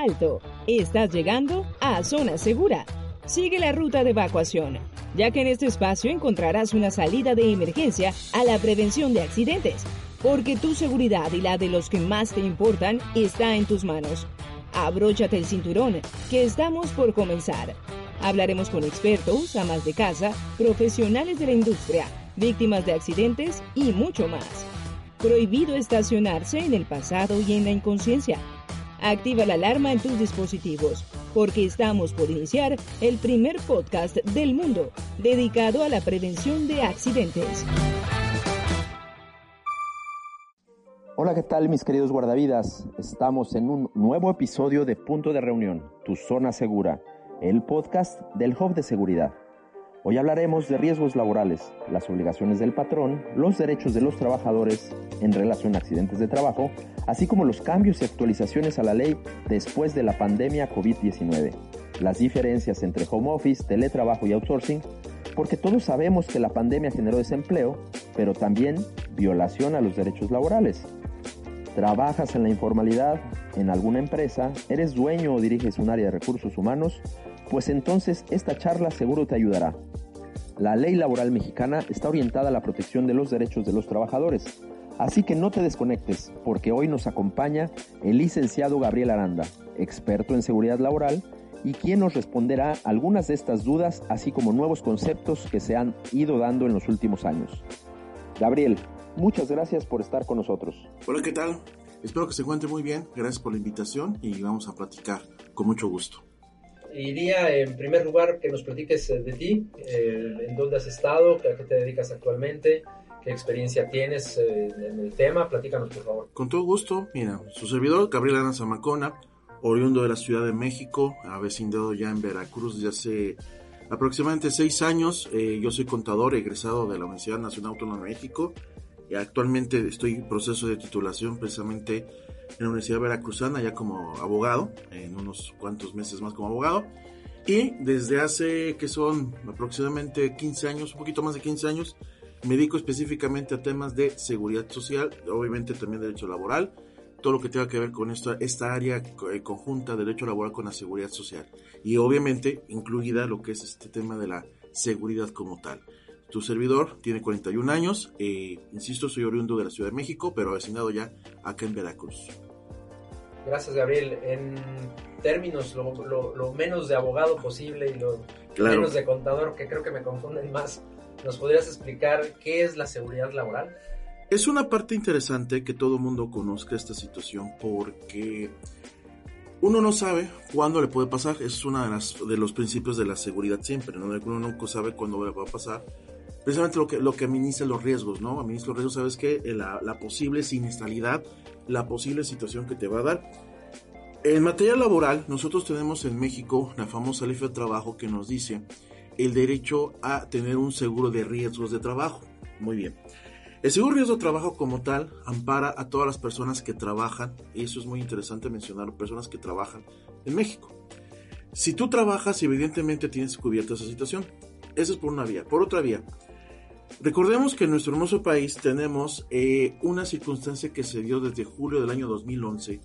Alto, estás llegando a Zona Segura. Sigue la ruta de evacuación, ya que en este espacio encontrarás una salida de emergencia a la prevención de accidentes, porque tu seguridad y la de los que más te importan está en tus manos. Abróchate el cinturón, que estamos por comenzar. Hablaremos con expertos, amas de casa, profesionales de la industria, víctimas de accidentes y mucho más. Prohibido estacionarse en el pasado y en la inconsciencia. Activa la alarma en tus dispositivos, porque estamos por iniciar el primer podcast del mundo dedicado a la prevención de accidentes. Hola, ¿qué tal mis queridos guardavidas? Estamos en un nuevo episodio de Punto de Reunión, tu zona segura, el podcast del Hub de Seguridad. Hoy hablaremos de riesgos laborales, las obligaciones del patrón, los derechos de los trabajadores en relación a accidentes de trabajo, así como los cambios y actualizaciones a la ley después de la pandemia COVID-19, las diferencias entre home office, teletrabajo y outsourcing, porque todos sabemos que la pandemia generó desempleo, pero también violación a los derechos laborales. ¿Trabajas en la informalidad, en alguna empresa, eres dueño o diriges un área de recursos humanos? Pues entonces esta charla seguro te ayudará. La ley laboral mexicana está orientada a la protección de los derechos de los trabajadores, así que no te desconectes porque hoy nos acompaña el licenciado Gabriel Aranda, experto en seguridad laboral, y quien nos responderá algunas de estas dudas, así como nuevos conceptos que se han ido dando en los últimos años. Gabriel, muchas gracias por estar con nosotros. Hola, ¿qué tal? Espero que se encuentre muy bien. Gracias por la invitación y vamos a platicar con mucho gusto. Iría en primer lugar que nos platiques eh, de ti, eh, en dónde has estado, a qué te dedicas actualmente, qué experiencia tienes eh, en el tema. Platícanos, por favor. Con todo gusto. Mira, su servidor, Gabriel Ana Zamacona, oriundo de la Ciudad de México, avecindado ya en Veracruz desde hace aproximadamente seis años. yo soy contador egresado de la Universidad Nacional Autónoma de México. Y actualmente estoy en proceso de titulación precisamente en la Universidad Veracruzana ya como abogado, en unos cuantos meses más como abogado. Y desde hace que son aproximadamente 15 años, un poquito más de 15 años, me dedico específicamente a temas de seguridad social, obviamente también derecho laboral, todo lo que tenga que ver con esta, área eh, conjunta de derecho laboral con la seguridad social. Y obviamente incluida lo que es este tema de la seguridad como tal. Tu servidor tiene 41 años, eh, insisto, soy oriundo de la Ciudad de México, pero avecinado ya acá en Veracruz. Gracias, Gabriel. En términos lo, menos de abogado posible y lo menos de contador, que creo que me confunden más, ¿nos podrías explicar qué es la seguridad laboral? Es una parte interesante que todo mundo conozca esta situación porque uno no sabe cuándo le puede pasar. Es uno de, de los principios de la seguridad siempre. ¿no? Uno nunca sabe cuándo le va a pasar precisamente lo que, lo que administra los riesgos, ¿no? Administra los riesgos, sabes que eh, la, la posible siniestralidad, la posible situación que te va a dar. En materia laboral, nosotros tenemos en México la famosa ley de trabajo que nos dice el derecho a tener un seguro de riesgos de trabajo. Muy bien. El seguro de riesgo de trabajo como tal ampara a todas las personas que trabajan, y eso es muy interesante mencionar, personas que trabajan en México. Si tú trabajas, evidentemente tienes cubierta esa situación. Eso es por una vía. Por otra vía, Recordemos que en nuestro hermoso país tenemos eh, una circunstancia que se dio desde julio del año 2011,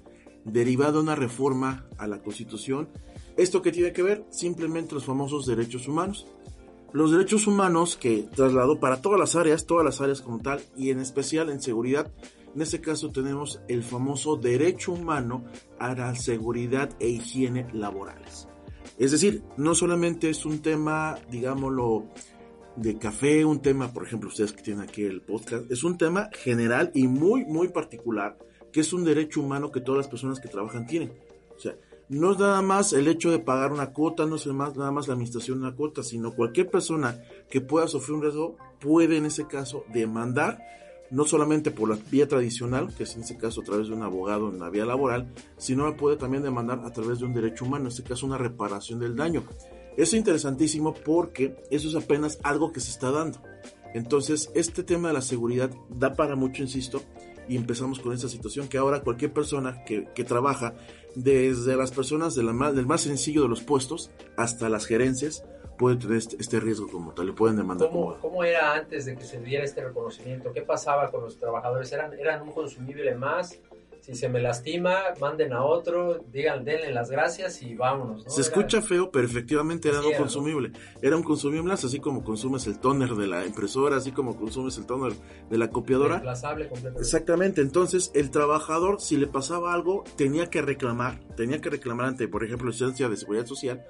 derivada de una reforma a la Constitución. ¿Esto que tiene que ver? Simplemente los famosos derechos humanos. Los derechos humanos que trasladó para todas las áreas, todas las áreas como tal, y en especial en seguridad. En este caso tenemos el famoso derecho humano a la seguridad e higiene laborales. Es decir, no solamente es un tema, digámoslo, de café, un tema, por ejemplo, ustedes que tienen aquí el podcast, es un tema general y muy, muy particular, que es un derecho humano que todas las personas que trabajan tienen. O sea, no es nada más el hecho de pagar una cuota, no es más, nada más la administración de una cuota, sino cualquier persona que pueda sufrir un riesgo puede en ese caso demandar no solamente por la vía tradicional, que es en este caso a través de un abogado en la vía laboral, sino puede también demandar a través de un derecho humano, en este caso una reparación del daño. Eso es interesantísimo porque eso es apenas algo que se está dando. Entonces, este tema de la seguridad da para mucho, insisto, y empezamos con esta situación que ahora cualquier persona que, que trabaja, desde las personas de la, del más sencillo de los puestos hasta las gerencias, puede tener este, este, riesgo como tal, le pueden demandar. ¿Cómo, ¿Cómo, era antes de que se diera este reconocimiento? ¿Qué pasaba con los trabajadores? ¿Eran, eran un consumible más? Si se me lastima, manden a otro, digan, denle las gracias y vámonos. Se escucha feo, pero efectivamente era un consumible. Era un consumible, así como consumes el toner de la impresora, así como consumes el toner de la copiadora. completamente. Exactamente, entonces el trabajador, si le pasaba algo, tenía que reclamar, tenía que reclamar ante, por ejemplo, la instancia de seguridad social,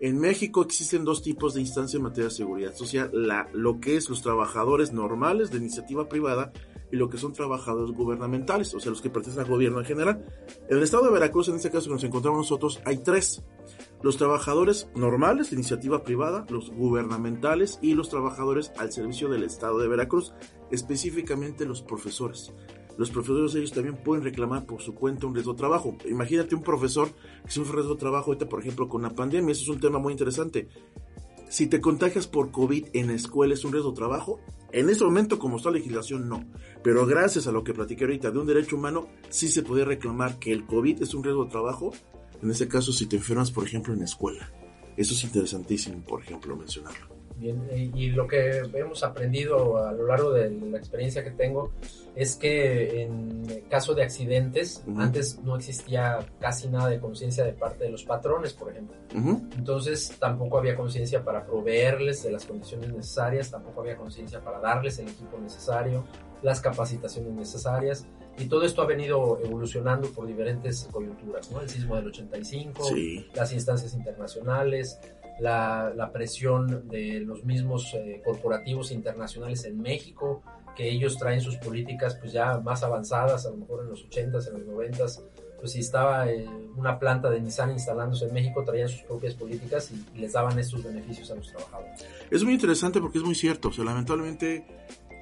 en México existen dos tipos de instancias en materia de seguridad social, la, lo que es los trabajadores normales de iniciativa privada y lo que son trabajadores gubernamentales, o sea, los que pertenecen al gobierno en general. En el estado de Veracruz, en este caso que nos encontramos nosotros, hay tres. Los trabajadores normales de iniciativa privada, los gubernamentales y los trabajadores al servicio del estado de Veracruz, específicamente los profesores los profesores ellos también pueden reclamar por su cuenta un riesgo de trabajo. Imagínate un profesor que sufre riesgo de trabajo ahorita, por ejemplo, con la pandemia, eso es un tema muy interesante. Si te contagias por COVID en la escuela es un riesgo de trabajo, en ese momento como está la legislación no, pero gracias a lo que platiqué ahorita de un derecho humano, sí se puede reclamar que el COVID es un riesgo de trabajo, en ese caso si te enfermas, por ejemplo, en la escuela. Eso es interesantísimo, por ejemplo, mencionarlo. Bien, y lo que hemos aprendido a lo largo de la experiencia que tengo es que en caso de accidentes, antes no existía casi nada de conciencia de parte de los patrones, por ejemplo. Entonces tampoco había conciencia para proveerles de las condiciones necesarias, tampoco había conciencia para darles el equipo necesario, las capacitaciones necesarias. Y todo esto ha venido evolucionando por diferentes coyunturas, ¿no? El sismo del 85, las instancias internacionales, la, presión de los mismos eh, corporativos internacionales en México, que ellos traen sus políticas pues ya más avanzadas, a lo mejor en los 80s, en los 90s, pues si estaba eh, una planta de Nissan instalándose en México, traían sus propias políticas y, les daban estos beneficios a los trabajadores. Es muy interesante porque es muy cierto, o sea, lamentablemente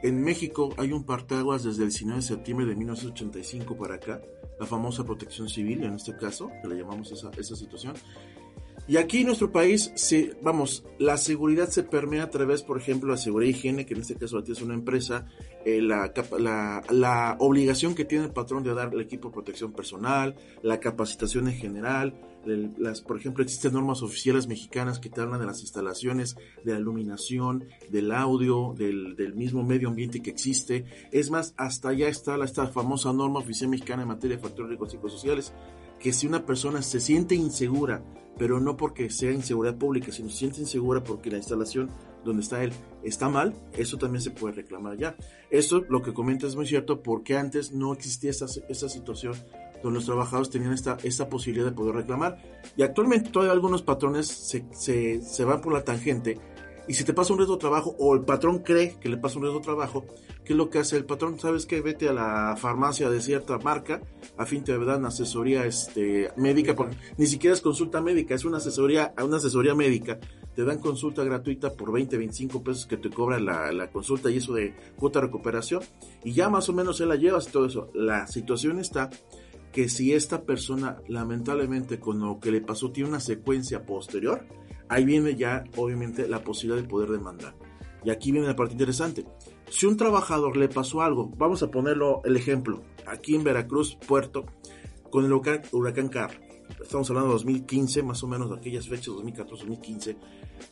en México hay un parteaguas desde el 19 de septiembre de 1985 para acá, la famosa protección civil en este caso, que le llamamos esa, esa situación, y aquí en nuestro país, vamos, la seguridad se permea a través, por ejemplo, la seguridad higiene, que en este caso es una empresa, eh, la, la, obligación que tiene el patrón de dar el equipo de protección personal, la capacitación en general, las, por ejemplo, existen normas oficiales mexicanas que te hablan de las instalaciones, de la iluminación, del audio, del, mismo medio ambiente que existe. Es más, hasta allá está la, esta famosa norma oficial mexicana en materia de factores psicosociales, que si una persona se siente insegura, pero no porque sea inseguridad pública, sino se siente insegura porque la instalación donde está él está mal, eso también se puede reclamar ya. Esto, lo que comenta es muy cierto, porque antes no existía esta, esta situación donde los trabajadores tenían esta, esta posibilidad de poder reclamar. Y actualmente todavía algunos patrones se, se, se van por la tangente y si te pasa un riesgo de trabajo o el patrón cree que le pasa un riesgo de trabajo, ¿qué es lo que hace el patrón? ¿Sabes qué? Vete a la farmacia de cierta marca, a fin te dan asesoría este, médica, porque ni siquiera es consulta médica, es una asesoría, una asesoría médica. Te dan consulta gratuita por 20, 25 pesos que te cobra la, la consulta y eso de cuota recuperación. Y ya más o menos se la llevas y todo eso. La situación está que si esta persona lamentablemente con lo que le pasó tiene una secuencia posterior, ahí viene ya obviamente la posibilidad de poder demandar. Y aquí viene la parte interesante. Si un trabajador le pasó algo, vamos a ponerlo el ejemplo, aquí en Veracruz, Puerto, con el huracán, huracán Car. Estamos hablando de 2015, más o menos de aquellas fechas, 2014, 2015.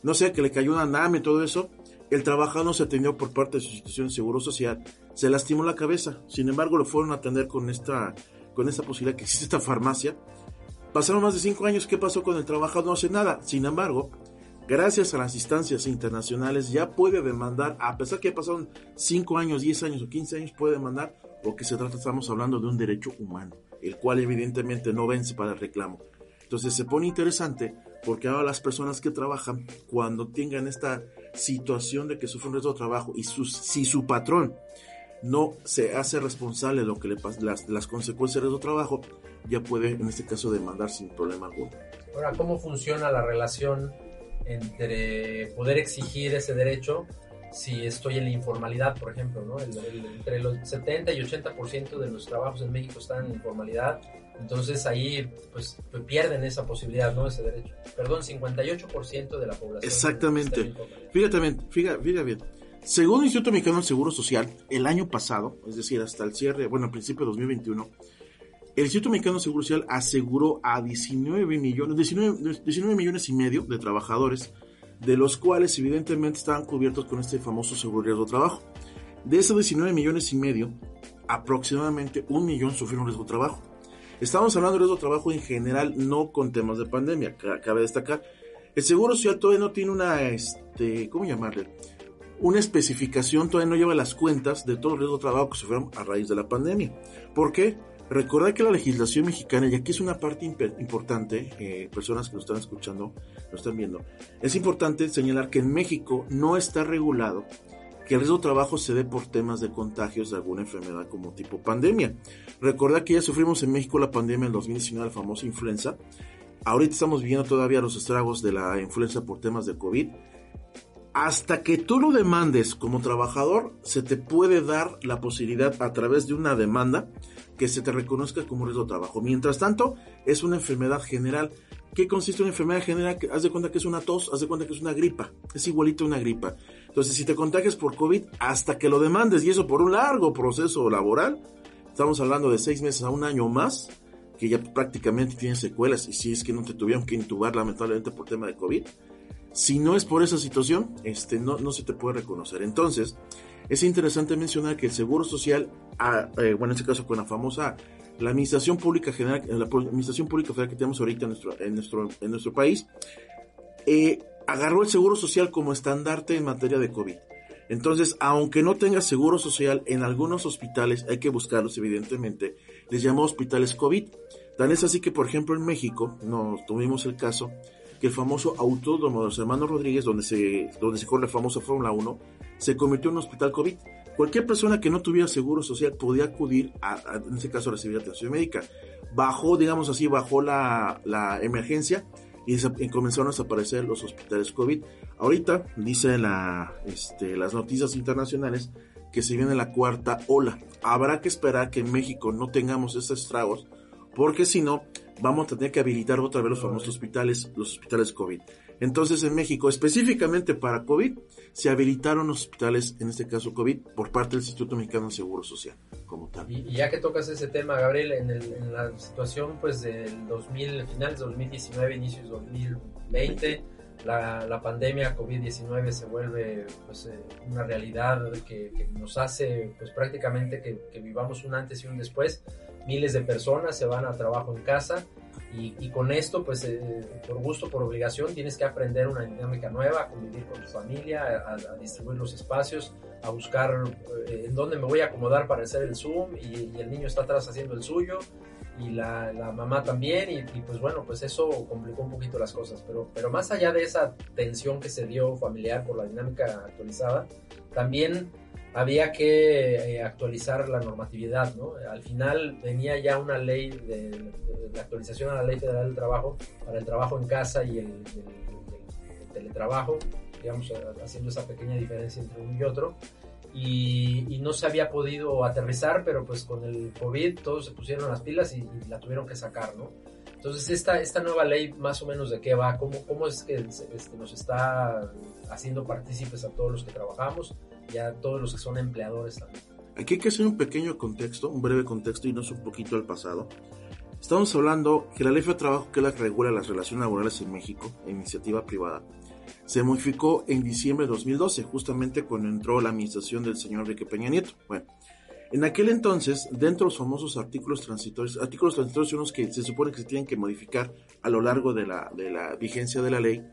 No sé, que le cayó una NAME y todo eso. El trabajador no se atendió por parte de su institución de seguro social. Se lastimó la cabeza. Sin embargo, lo fueron a atender con esta, con esta posibilidad que existe esta farmacia Pasaron más de cinco años, ¿qué pasó con el trabajador? No hace nada. Sin embargo, gracias a las instancias internacionales ya puede demandar, a pesar que pasaron cinco años, 10 años o 15 años, puede demandar, porque se trata, estamos hablando de un derecho humano, el cual evidentemente no vence para el reclamo. Entonces se pone interesante porque ahora las personas que trabajan, cuando tengan esta situación de que sufren riesgo de trabajo y si su patrón no se hace responsable de lo que le las, las consecuencias de su trabajo, ya puede en este caso demandar sin problema alguno. Ahora, ¿cómo funciona la relación entre poder exigir ese derecho si estoy en la informalidad, por ejemplo, ¿no? entre los 70 y 80% de los trabajos en México están en informalidad, entonces ahí pues pierden esa posibilidad, ¿no? Ese derecho. Perdón, 58% de la población. Exactamente. Fíjate bien, fíjate, fíjate bien. Según el Instituto Mexicano del Seguro Social, el año pasado, es decir, hasta el cierre, bueno, al principio de 2021, el Instituto Mexicano del Seguro Social aseguró a 19 millones, 19, 19 millones y medio de trabajadores de los cuales evidentemente estaban cubiertos con este famoso seguro de riesgo de trabajo. De esos 19 millones y medio, aproximadamente un millón sufrieron riesgo de trabajo. Estamos hablando de riesgo de trabajo en general, no con temas de pandemia, cabe destacar. El Seguro Social todavía no tiene una, este, ¿cómo llamarle? Una especificación, todavía no lleva las cuentas de todo el riesgo de trabajo que sufrieron a raíz de la pandemia. ¿Por qué? Recordar que la legislación mexicana, y aquí es una parte importante, eh, personas que nos están escuchando, lo están viendo, es importante señalar que en México no está regulado que el riesgo de trabajo se dé por temas de contagios de alguna enfermedad como tipo pandemia. Recordar que ya sufrimos en México la pandemia en 2019, la famosa influenza. Ahorita estamos viendo todavía los estragos de la influenza por temas de COVID. Hasta que tú lo demandes como trabajador, se te puede dar la posibilidad a través de una demanda que se te reconozca como riesgo de trabajo. Mientras tanto, es una enfermedad general. ¿Qué consiste en una enfermedad general? Haz de cuenta que es una tos, haz de cuenta que es una gripa. Es igualito a una gripa. Entonces, si te contagias por COVID, hasta que lo demandes, y eso por un largo proceso laboral, estamos hablando de seis meses a un año más, que ya prácticamente tienen secuelas, y si es que no te tuvieron que intubar lamentablemente por tema de COVID, si no es por esa situación, este, no, no se te puede reconocer. Entonces, es interesante mencionar que el Seguro Social, ah, eh, bueno, en este caso con la famosa, la Administración Pública General, eh, la Administración Pública Federal que tenemos ahorita en nuestro, en nuestro, en nuestro país, eh, agarró el Seguro Social como estandarte en materia de COVID. Entonces, aunque no tenga seguro social, en algunos hospitales hay que buscarlos, evidentemente. Les llamó hospitales COVID. Tan es así que, por ejemplo, en México, nos tuvimos el caso que el famoso autódromo de los hermanos Rodríguez, donde se, donde se corre la famosa Fórmula 1, se convirtió en un hospital COVID. Cualquier persona que no tuviera seguro social podía acudir, a, en ese caso, a recibir atención médica. Bajó, digamos así, bajó la, la emergencia y, comenzaron a desaparecer los hospitales COVID. Ahorita, dice la, este, las noticias internacionales, que se viene la cuarta ola. Habrá que esperar que en México no tengamos estos estragos, porque si no, vamos a tener que habilitar otra vez los famosos hospitales, los hospitales COVID. Entonces en México, específicamente para COVID, se habilitaron los hospitales, en este caso COVID, por parte del Instituto Mexicano de Seguro Social, como tal. Y, ya que tocas ese tema, Gabriel, en, la situación pues del 2000, finales de 2019, inicios de 2020, la, la pandemia COVID-19 se vuelve pues, eh, una realidad que, nos hace pues prácticamente que, que vivamos un antes y un después. Miles de personas se van a trabajo en casa y, con esto, pues eh, por gusto, por obligación, tienes que aprender una dinámica nueva, a convivir con tu familia, a, distribuir los espacios, a buscar eh, en dónde me voy a acomodar para hacer el Zoom y, el niño está atrás haciendo el suyo y la, mamá también y, pues bueno, pues eso complicó un poquito las cosas, pero, pero más allá de esa tensión que se dio familiar por la dinámica actualizada, también había que eh, actualizar la normatividad, ¿no? Al final venía ya una ley de, actualización a la ley federal del trabajo para el trabajo en casa y el, teletrabajo, digamos, haciendo esa pequeña diferencia entre uno y otro. Y, no se había podido aterrizar, pero pues con el COVID todos se pusieron las pilas y, la tuvieron que sacar, ¿no? Entonces, esta, esta nueva ley, más o menos de qué va, cómo, cómo es que este, nos está haciendo partícipes a todos los que trabajamos, ya todos los que son empleadores también. Aquí hay que hacer un pequeño contexto, un breve contexto y no es un poquito al pasado. Estamos hablando que la ley de trabajo que la regula las relaciones laborales en México, iniciativa privada, se modificó en diciembre de 2012, justamente cuando entró la administración del señor Enrique Peña Nieto. Bueno, en aquel entonces, dentro de los famosos artículos transitorios, artículos transitorios son los que se supone que se tienen que modificar a lo largo de la, de la vigencia de la ley,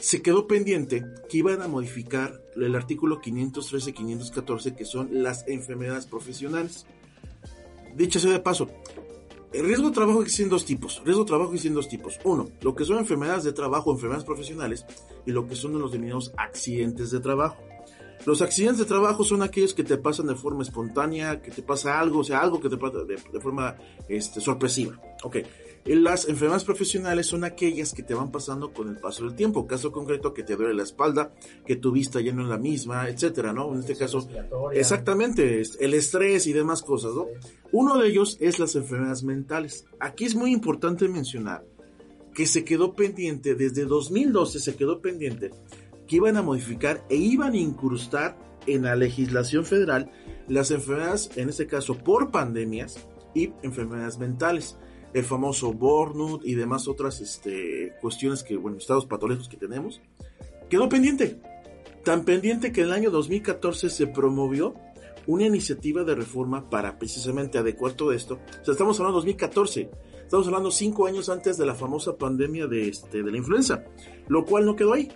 se quedó pendiente que iban a modificar el artículo 513-514, que son las enfermedades profesionales. Dicho sea de paso, el riesgo de trabajo existe en dos tipos. riesgo de trabajo existe en dos tipos. Uno, lo que son enfermedades de trabajo, enfermedades profesionales, y lo que son los denominados accidentes de trabajo. Los accidentes de trabajo son aquellos que te pasan de forma espontánea, que te pasa algo, o sea, algo que te pasa de, forma este, sorpresiva. Ok. Las enfermedades profesionales son aquellas que te van pasando con el paso del tiempo. Caso concreto, que te duele la espalda, que tu vista ya no es la misma, etcétera, ¿no? En este caso, exactamente, el estrés y demás cosas, ¿no? Uno de ellos es las enfermedades mentales. Aquí es muy importante mencionar que se quedó pendiente, desde 2012 se quedó pendiente que iban a modificar e iban a incrustar en la legislación federal las enfermedades, en este caso por pandemias y enfermedades mentales, el famoso burnout y demás otras este, cuestiones que, bueno, estados patológicos que tenemos, quedó pendiente. Tan pendiente que en el año 2014 se promovió una iniciativa de reforma para precisamente adecuar todo esto. O sea, estamos hablando de 2014. Estamos hablando cinco años antes de la famosa pandemia de, este, de la influenza, lo cual no quedó ahí,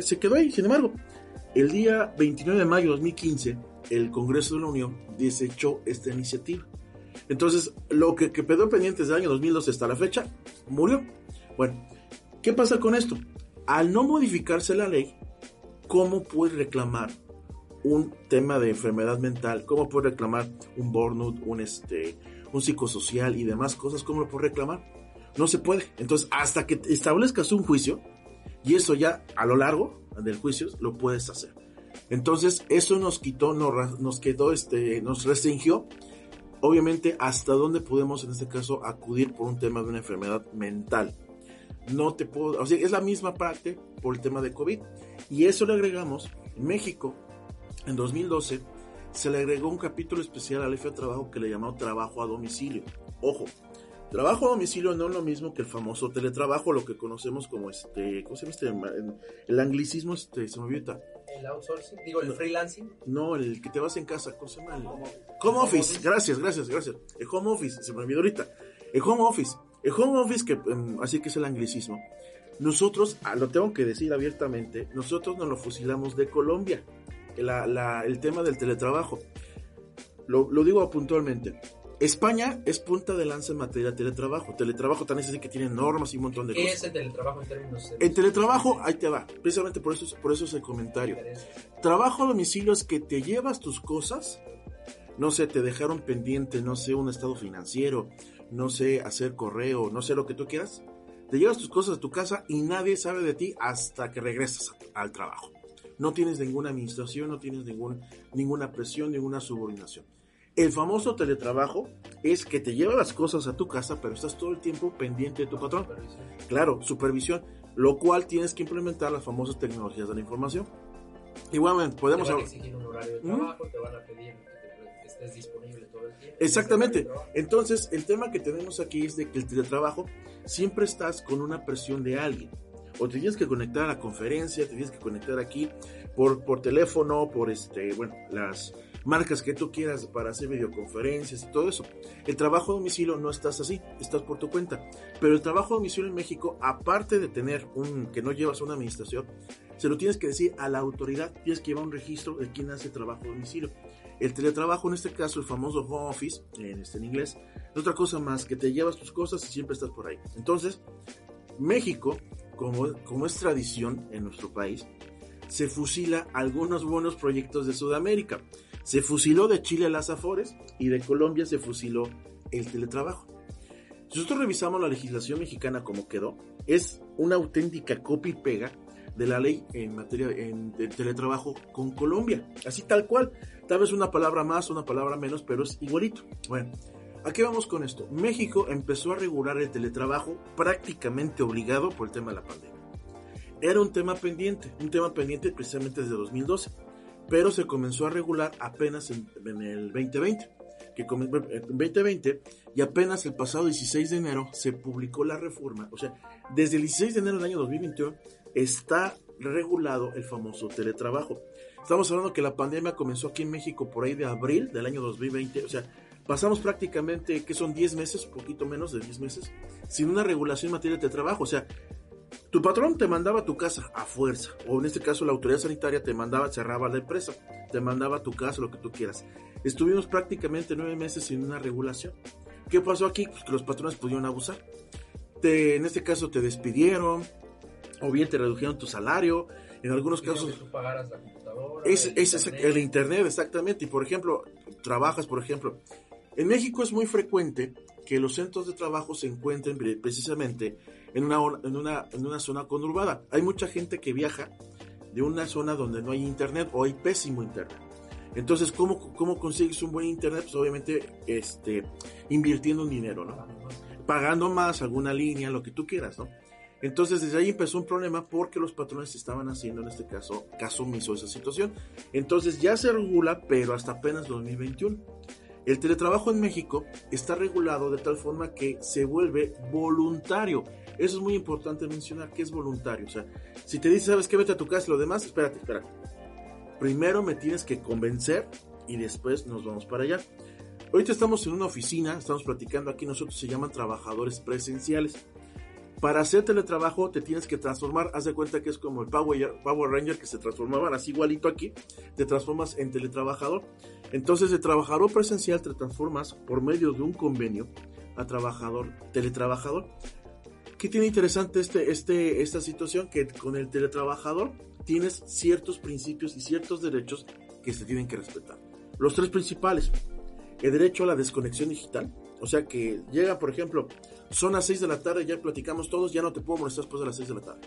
se quedó ahí. Sin embargo, el día 29 de mayo de 2015, el Congreso de la Unión desechó esta iniciativa. Entonces, lo que, quedó pendiente desde el año 2012 hasta la fecha, murió. Bueno, ¿qué pasa con esto? Al no modificarse la ley, ¿cómo puede reclamar un tema de enfermedad mental? ¿Cómo puede reclamar un burnout, un este, un psicosocial y demás cosas, ¿cómo lo puedo reclamar? No se puede. Entonces, hasta que establezcas un juicio, y eso ya a lo largo del juicio lo puedes hacer. Entonces, eso nos quitó, nos, nos quedó, este, nos restringió, obviamente, hasta dónde podemos en este caso acudir por un tema de una enfermedad mental. No te puedo, o sea, es la misma parte por el tema de COVID. Y eso le agregamos, México, en 2012, se le agregó un capítulo especial al jefe de trabajo que le llamó trabajo a domicilio. Ojo, trabajo a domicilio no es lo mismo que el famoso teletrabajo, lo que conocemos como este, ¿cómo se llama este? El anglicismo, este, se me. ¿El outsourcing? Digo, ¿el freelancing? No, el que te vas en casa, ¿cómo se llama? El home, office. gracias, gracias, gracias. El home office, se me olvidó ahorita. El home office. El home office, que em, así que es el anglicismo. Nosotros, ah, lo tengo que decir abiertamente, nosotros nos lo fusilamos de Colombia el tema del teletrabajo. Lo, digo puntualmente. España es punta de lanza en materia de teletrabajo. Teletrabajo también es que tiene normas y un montón de cosas. ¿Qué es el teletrabajo en términos El teletrabajo, ahí te va. Precisamente por eso, por eso es el comentario. Trabajo a domicilio es que te llevas tus cosas, no sé, te dejaron pendiente, no sé, un estado financiero, no sé, hacer correo, no sé lo que tú quieras. Te llevas tus cosas a tu casa y nadie sabe de ti hasta que regresas al trabajo no tienes ninguna administración, no tienes ningún, ninguna presión, ninguna subordinación. El famoso teletrabajo es que te lleva las cosas a tu casa, pero estás todo el tiempo pendiente de tu patrón. Claro, supervisión, lo cual tienes que implementar las famosas tecnologías de la información. Igualmente, podemos... Te van a exigir un horario de trabajo, te van a pedir que estés disponible todo el tiempo. Exactamente. Entonces, el tema que tenemos aquí es de que el teletrabajo siempre estás con una presión de alguien o te tienes que conectar a la conferencia, te tienes que conectar aquí por, por teléfono, por este, bueno, las marcas que tú quieras para hacer videoconferencias y todo eso. El trabajo a domicilio no estás así, estás por tu cuenta. Pero el trabajo a domicilio en México, aparte de tener un que no llevas una administración, se lo tienes que decir a la autoridad, tienes que llevar un registro de quién hace trabajo a domicilio. El teletrabajo, en este caso, el famoso home office, en, este, en inglés, es otra cosa más que te llevas tus cosas y siempre estás por ahí. Entonces, México como, es tradición en nuestro país, se fusila algunos buenos proyectos de Sudamérica. Se fusiló de Chile las Afores y de Colombia se fusiló el teletrabajo. Si nosotros revisamos la legislación mexicana como quedó, es una auténtica copia y pega de la ley en materia de teletrabajo con Colombia. Así tal cual. Tal vez una palabra más, una palabra menos, pero es igualito. Bueno, ¿A qué vamos con esto? México empezó a regular el teletrabajo prácticamente obligado por el tema de la pandemia. Era un tema pendiente, un tema pendiente precisamente desde 2012, pero se comenzó a regular apenas en, el 2020, que en 2020 y apenas el pasado 16 de enero se publicó la reforma, o sea, desde el 16 de enero del año 2021 está regulado el famoso teletrabajo. Estamos hablando que la pandemia comenzó aquí en México por ahí de abril del año 2020, o sea, pasamos prácticamente, que son 10 meses, poquito menos de 10 meses, sin una regulación en materia de trabajo. O sea, tu patrón te mandaba a tu casa a fuerza, o en este caso la autoridad sanitaria te mandaba, cerraba la empresa, te mandaba a tu casa, lo que tú quieras. Estuvimos prácticamente nueve meses sin una regulación. ¿Qué pasó aquí? Pues que los patrones pudieron abusar. Te, en este caso te despidieron, o bien te redujeron tu salario. En algunos casos. Que tú pagaras la computadora. Es, es el internet, exactamente. Y por ejemplo, trabajas, por ejemplo, en México es muy frecuente que los centros de trabajo se encuentren precisamente en una, en una, en una zona conurbada. Hay mucha gente que viaja de una zona donde no hay internet o hay pésimo internet. Entonces, ¿cómo, cómo consigues un buen internet? Pues obviamente este, invirtiendo un dinero, ¿no? Pagando más alguna línea, lo que tú quieras, ¿no? Entonces desde ahí empezó un problema porque los patrones estaban haciendo en este caso caso omiso esa situación. Entonces ya se regula, pero hasta apenas 2021. El teletrabajo en México está regulado de tal forma que se vuelve voluntario. Eso es muy importante mencionar que es voluntario. O sea, si te dice, ¿sabes qué? Vete a tu casa y lo demás, espérate, espérate. Primero me tienes que convencer y después nos vamos para allá. Ahorita estamos en una oficina, estamos platicando aquí, nosotros se llaman trabajadores presenciales. Para hacer teletrabajo te tienes que transformar, haz de cuenta que es como el Power, Power Ranger que se transformaban así igualito aquí, te transformas en teletrabajador. Entonces de trabajador presencial te transformas por medio de un convenio a trabajador, teletrabajador. ¿Qué tiene interesante este, este, esta situación? Que con el teletrabajador tienes ciertos principios y ciertos derechos que se tienen que respetar. Los tres principales. El derecho a la desconexión digital. O sea que llega, por ejemplo, son las 6 de la tarde, ya platicamos todos, ya no te puedo molestar después de las 6 de la tarde.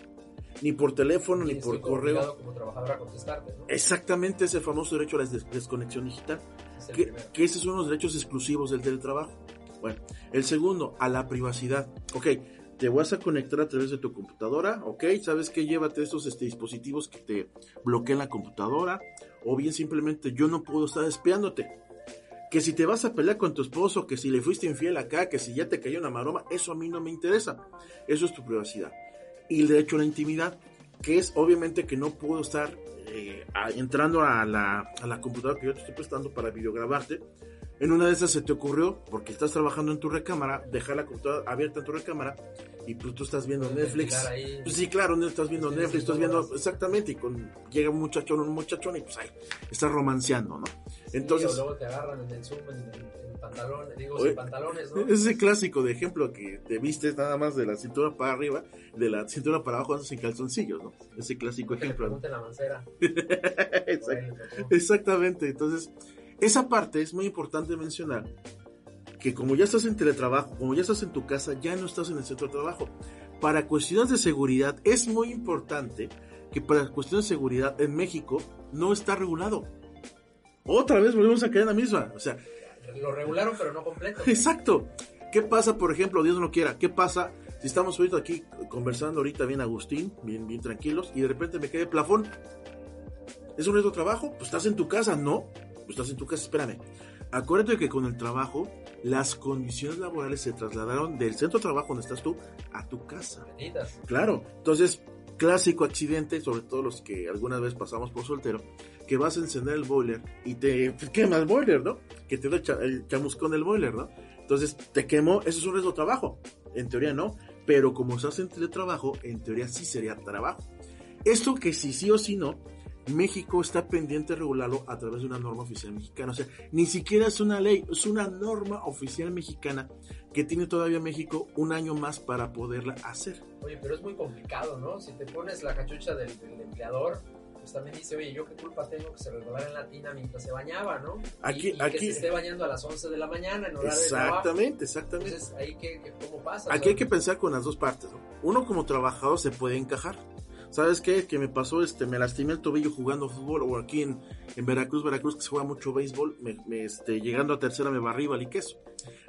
Ni por teléfono, ni, por correo. Como trabajador a contestarte, ¿no? Exactamente ese famoso derecho a la desconexión digital. que, que ese es uno de los derechos exclusivos del teletrabajo. Bueno, el segundo, a la privacidad. Ok, te vas a conectar a través de tu computadora, ok, sabes que llévate estos este, dispositivos que te bloquean la computadora, o bien simplemente yo no puedo estar espiándote. Que si te vas a pelear con tu esposo, que si le fuiste infiel acá, que si ya te cayó una maroma, eso a mí no me interesa. Eso es tu privacidad. Y el derecho a la intimidad, que es obviamente que no puedo estar eh, entrando a la, a la computadora que yo te estoy prestando para videograbarte, en una de esas se te ocurrió, porque estás trabajando en tu recámara, dejar la computadora abierta en tu recámara y pues tú estás viendo Netflix. Pues sí, claro, no estás viendo Netflix, estás viendo exactamente y con llega un muchachón, un muchachón y pues ahí estás romanceando, ¿no? Entonces, luego te agarran en el Zoom en, pantalones, digo, sin pantalones, ¿no? Ese clásico de ejemplo que te vistes nada más de la cintura para arriba, de la cintura para abajo sin calzoncillos, ¿no? Ese clásico ejemplo. la mancera. Exactamente, entonces esa parte es muy importante mencionar que como ya estás en teletrabajo, como ya estás en tu casa, ya no estás en el centro de trabajo. Para cuestiones de seguridad es muy importante que para cuestiones de seguridad en México no está regulado. Otra vez volvemos a caer en la misma. O sea, lo regularon pero no completo. Exacto. ¿Qué pasa, por ejemplo, Dios no quiera, qué pasa si estamos ahorita aquí conversando ahorita bien Agustín, bien, bien tranquilos, y de repente me quede plafón? ¿Es un reto trabajo? Pues estás en tu casa, no estás en tu casa, espérame. Acuérdate que con el trabajo, las condiciones laborales se trasladaron del centro de trabajo donde estás tú a tu casa. Claro, entonces, clásico accidente, sobre todo los que alguna vez pasamos por soltero, que vas a encender el boiler y te quema el boiler, ¿no? Que te da el chamuscón del boiler, ¿no? Entonces, te quemó, eso es un riesgo de trabajo. En teoría no, pero como estás en teletrabajo, en teoría sí sería trabajo. Esto que si sí o sí no, México está pendiente de regularlo a través de una norma oficial mexicana. O sea, ni siquiera es una ley, es una norma oficial mexicana que tiene todavía México un año más para poderla hacer. Oye, pero es muy complicado, ¿no? Si te pones la cachucha del, empleador, pues también dice, oye, ¿yo qué culpa tengo que se resbalara en la tina mientras se bañaba, ¿no? Aquí, y, aquí, que se esté bañando a las 11 de la mañana en horario Exactamente, exactamente. Entonces, ahí, ¿qué, ¿cómo pasa? Aquí hay que pensar con las dos partes, ¿no? Uno como trabajador se puede encajar ¿sabes qué? Que me pasó, este, me lastimé el tobillo jugando fútbol, o aquí en, en Veracruz, Veracruz, que se juega mucho béisbol, me, este, llegando a tercera me barrí y queso.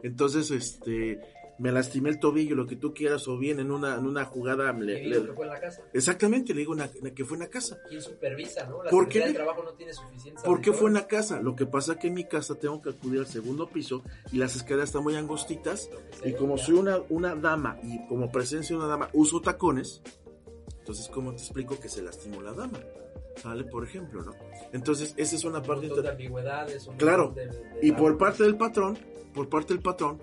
Entonces, este, me lastimé el tobillo, lo que tú quieras, o bien en una, en una jugada... Le, le, que fue en la casa. Exactamente, le digo una, que fue en la casa. ¿Quién supervisa, no? La ¿Por qué? de trabajo no tiene suficiente. ¿Por qué fue en la casa? Lo que pasa que en mi casa tengo que acudir al segundo piso y las escaleras están muy angostitas y como soy una, una dama y como presencia de una dama uso tacones, entonces, ¿cómo te explico que se lastimó la dama? ¿Sale? Por ejemplo, ¿no? Entonces, esa es una parte... de ambigüedades. claro. y por parte del patrón, por parte del patrón,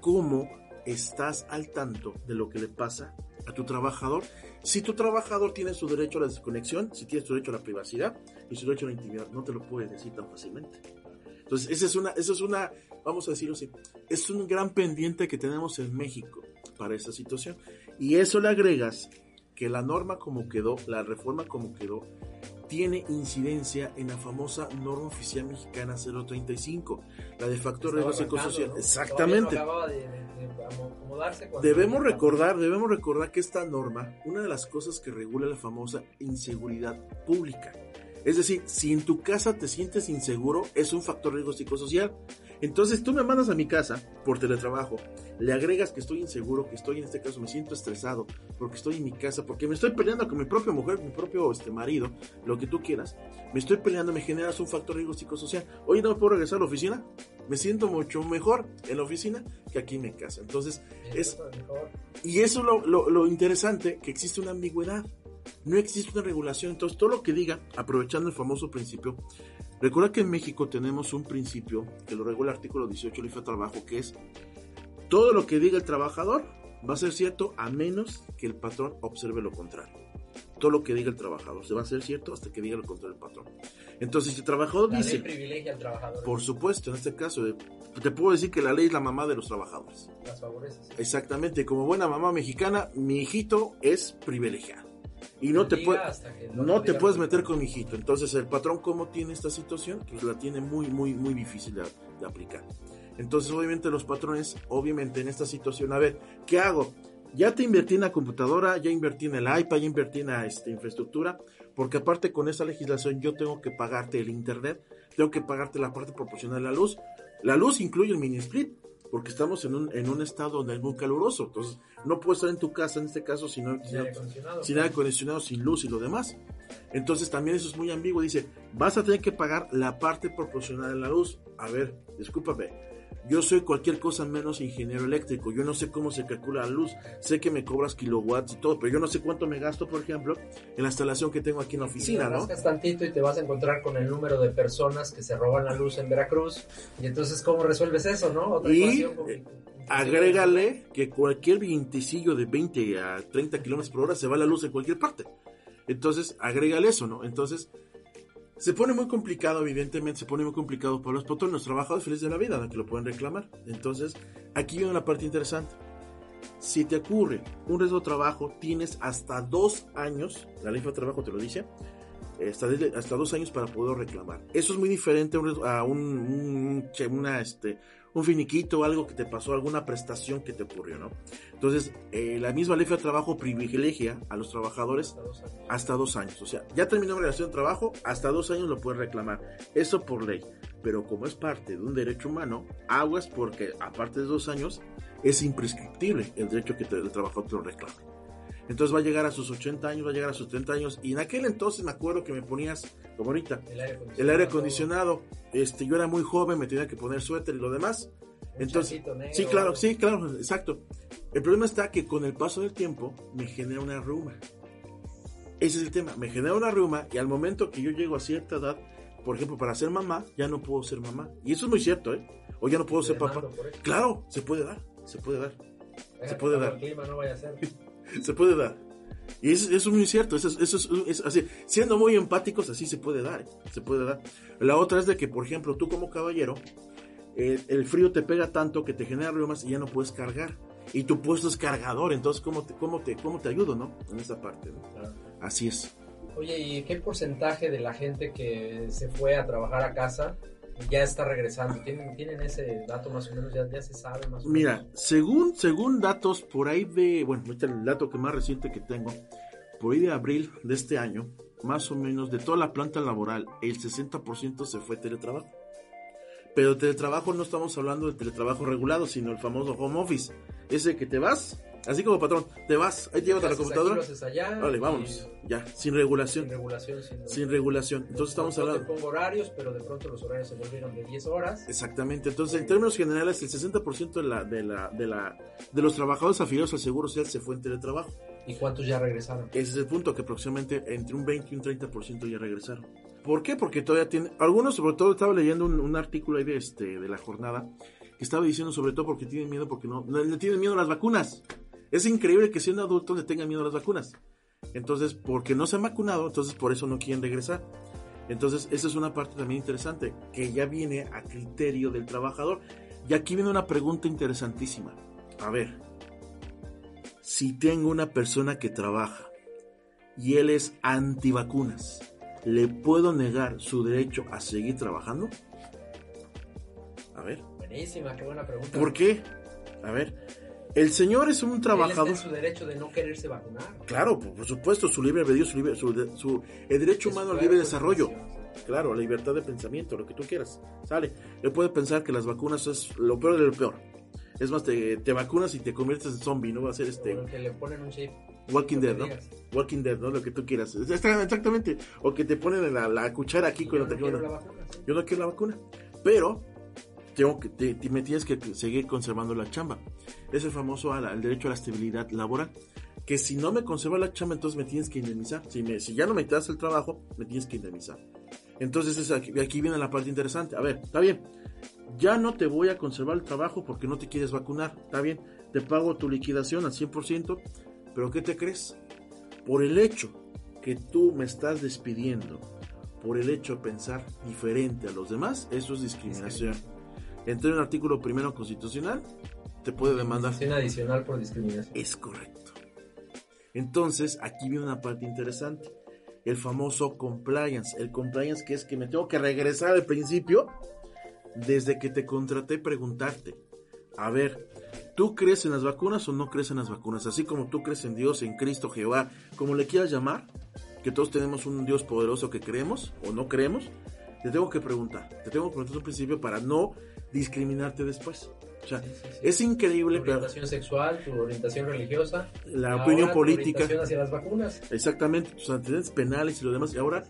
¿cómo estás al tanto de lo que le pasa a tu trabajador? Si tu trabajador tiene su derecho a la desconexión, si tiene su derecho a la privacidad y su derecho a la intimidad, no te lo puede decir tan fácilmente. Entonces, esa es una, esa es una, vamos a decirlo así, es un gran pendiente que tenemos en México para esta situación. Y eso le agregas que la norma como quedó, la reforma como quedó, tiene incidencia en la famosa norma oficial mexicana 035, la de factor riesgo psicosocial. Exactamente. debemos recordar, debemos recordar que esta norma, una de las cosas que regula la famosa inseguridad pública. Es decir, si en tu casa te sientes inseguro, es un factor riesgo psicosocial. Entonces tú me mandas a mi casa por teletrabajo, le agregas que estoy inseguro, que estoy en este caso me siento estresado, porque estoy en mi casa, porque me estoy peleando con mi propia mujer, mi propio este, marido, lo que tú quieras, me estoy peleando, me generas un factor riesgo psicosocial. Hoy no puedo regresar a la oficina, me siento mucho mejor en la oficina que aquí en mi casa. Entonces, es... Y eso es lo, lo, lo interesante, que existe una ambigüedad no existe una regulación. Entonces, todo lo que diga, aprovechando el famoso principio, recuerda que en México tenemos un principio que lo regula el artículo 18 del de Trabajo, que es todo lo que diga el trabajador va a ser cierto a menos que el patrón observe lo contrario. Todo lo que diga el trabajador se va a ser cierto hasta que diga lo contrario el patrón. Entonces, si el trabajador la dice. Ley privilegia al trabajador. Por supuesto, en este caso, te puedo decir que la ley es la mamá de los trabajadores. Las favorece. Exactamente, como buena mamá mexicana, mi hijito es privilegiado y no te, no, te puedes meter con mi hijito. Entonces, el patrón, ¿cómo tiene esta situación? Pues la tiene muy, muy, muy difícil de, aplicar. Entonces, obviamente, los patrones, obviamente, en esta situación, a ver, ¿qué hago? Ya te invertí en la computadora, ya invertí en el iPad, ya invertí en la este, infraestructura, porque aparte con esta legislación yo tengo que pagarte el internet, tengo que pagarte la parte proporcional de la luz. La luz incluye el mini split, porque estamos en un, en un estado donde es muy caluroso. Entonces, no puedes estar en tu casa en este caso sin, sin, sin aire acondicionado, sin luz y lo demás. Entonces, también eso es muy ambiguo. Dice, vas a tener que pagar la parte proporcional de la luz. A ver, discúlpame yo soy cualquier cosa menos ingeniero eléctrico. Yo no sé cómo se calcula la luz. Sé que me cobras kilowatts y todo, pero yo no sé cuánto me gasto, por ejemplo, en la instalación que tengo aquí en la oficina, ¿no? tantito y te vas a encontrar con el número de personas que se roban la luz en Veracruz. Y entonces, ¿cómo resuelves eso, no? Otra y eh, agrégale que cualquier vientecillo de 20 a 30 kilómetros por hora se va la luz en cualquier parte. Entonces, agrégale eso, ¿no? Entonces, se pone muy complicado, evidentemente, se pone muy complicado para los patrones, los trabajadores felices de la vida, que lo pueden reclamar. Entonces, aquí viene la parte interesante. Si te ocurre un riesgo de trabajo, tienes hasta dos años, la ley de trabajo te lo dice, hasta, hasta dos años para poder reclamar. Eso es muy diferente a un, una, este, un finiquito, algo que te pasó, alguna prestación que te ocurrió, ¿no? Entonces, eh, la misma ley de trabajo privilegia a los trabajadores hasta dos, años. O sea, ya terminó la relación de trabajo, hasta dos años lo puedes reclamar. Eso por ley. Pero como es parte de un derecho humano, aguas porque aparte de dos años, es imprescriptible el derecho que el trabajador te lo reclame. Entonces va a llegar a sus 80 años, va a llegar a sus 30 años. Y en aquel entonces me acuerdo que me ponías, como ahorita, el aire acondicionado. Este, yo era muy joven, me tenía que poner suéter y lo demás. entonces, sí, claro, sí, claro, exacto. El problema está que con el paso del tiempo me genera una ruma. Ese es el tema, me genera una ruma y al momento que yo llego a cierta edad, por ejemplo, para ser mamá, ya no puedo ser mamá. Y eso es muy cierto, ¿eh? O ya no puedo ser papá. Claro, se puede dar, se puede dar. Se puede dar. no vaya a ser. se puede dar. Y eso, es muy cierto, eso, eso es, así, siendo muy empáticos, así se puede dar, se puede dar. La otra es de que, por ejemplo, tú como caballero, el frío te pega tanto que te genera reumas y ya no puedes cargar. Y tu puesto es cargador, entonces, ¿cómo te, cómo te, cómo te ayudo, no? En esa parte, Así es. Oye, ¿y qué porcentaje de la gente que se fue a trabajar a casa ya está regresando. ¿Tienen, ¿Tienen, ese dato más o menos? ¿Ya, ya se sabe más o Mira, según, según datos por ahí de, bueno, este el dato que más reciente que tengo, por ahí de abril de este año, más o menos de toda la planta laboral, el 60% se fue teletrabajo. Pero teletrabajo no estamos hablando de teletrabajo regulado, sino el famoso home office. Ese que te vas, así como patrón, te vas, ahí te llevas a la computadora. Allá vale, vámonos, ya, sin regulación. Sin regulación, sin, regulación. Entonces estamos hablando. Te pongo horarios, pero de pronto los horarios se volvieron de 10 horas. Exactamente. Entonces, en términos generales, el 60% de la, de la, de la, de los trabajadores afiliados al Seguro Social se fue en teletrabajo. ¿Y cuántos ya regresaron? Ese es el punto, que aproximadamente entre un 20 y un 30% ya regresaron. ¿Por qué? Porque todavía tiene, algunos sobre todo estaba leyendo un, artículo ahí de este, de la jornada, que estaba diciendo sobre todo porque tienen miedo, porque no, le tienen miedo a las vacunas. Es increíble que siendo adultos le tengan miedo a las vacunas. Entonces, porque no se han vacunado, entonces por eso no quieren regresar. Entonces, esa es una parte también interesante, que ya viene a criterio del trabajador. Y aquí viene una pregunta interesantísima. A ver, si tengo una persona que trabaja y él es antivacunas, ¿le puedo negar su derecho a seguir trabajando? A ver. Buenísima, qué buena pregunta. ¿Por qué? A ver. El señor es un trabajador. Él su derecho de no quererse vacunar. Claro, por, supuesto, su libre albedrío, su, libre, su, el derecho humano al libre desarrollo. Claro, la libertad de pensamiento, lo que tú quieras. Sale. Él puede pensar que las vacunas es lo peor de lo peor. Es más, te, te vacunas y te conviertes en zombie, ¿no? Va a ser este. que le ponen un chip. Walking Dead, ¿no? Walking Dead, ¿no? Lo que tú quieras. Exactamente. O que te ponen la, la cuchara aquí cuando te quiero la vacuna, Yo no quiero la vacuna. Pero tengo que, te, me tienes que seguir conservando la chamba. Es el famoso al, derecho a la estabilidad laboral. Que si no me conserva la chamba, entonces me tienes que indemnizar. Si, me, si ya no me das el trabajo, me tienes que indemnizar. Entonces aquí, aquí viene la parte interesante. A ver, está bien. Ya no te voy a conservar el trabajo porque no te quieres vacunar. Está bien. Te pago tu liquidación al 100%. Pero ¿qué te crees? Por el hecho que tú me estás despidiendo, por el hecho de pensar diferente a los demás, eso es discriminación entre un artículo primero constitucional, te puede demandar. adicional por discriminación. Es correcto. Entonces, aquí viene una parte interesante. El famoso compliance. El compliance que es que me tengo que regresar al principio, desde que te contraté, preguntarte. A ver, ¿tú crees en las vacunas o no crees en las vacunas? Así como tú crees en Dios, en Cristo, Jehová, como le quieras llamar, que todos tenemos un Dios poderoso que creemos o no creemos, te tengo que preguntar. Te tengo que preguntar al principio para no discriminarte después. O sea, es increíble. Tu orientación sexual, tu orientación religiosa, la opinión política. orientación hacia las vacunas. Exactamente, tus antecedentes penales y lo demás. Y ahora,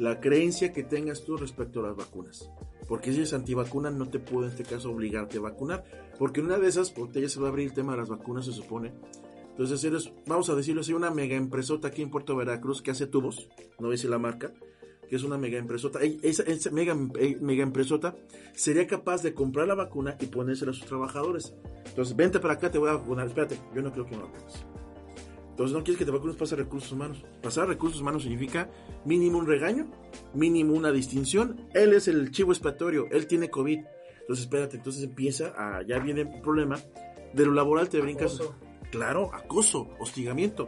la creencia que tengas tú respecto a las vacunas. Porque si eres antivacuna, no te puedo en este caso obligarte a vacunar. Porque una de esas, porque ya se va a abrir el tema de las vacunas, se supone. Entonces eres, vamos a decirlo así, una mega empresota aquí en Puerto Veracruz que hace tubos, no veis la marca, que es una mega empresota, esa, mega, eh, mega empresota sería capaz de comprar la vacuna y ponérsela a sus trabajadores. Entonces, vente para acá, te voy a vacunar. Espérate, yo no creo que me vacunes. Entonces, no quieres que te vacunes, pasa recursos humanos. Pasar recursos humanos significa mínimo un regaño, mínimo una distinción. Él es el chivo expiatorio, él tiene COVID. Entonces, espérate, entonces empieza a, ya viene el problema. De lo laboral te brincas. Claro, acoso, hostigamiento.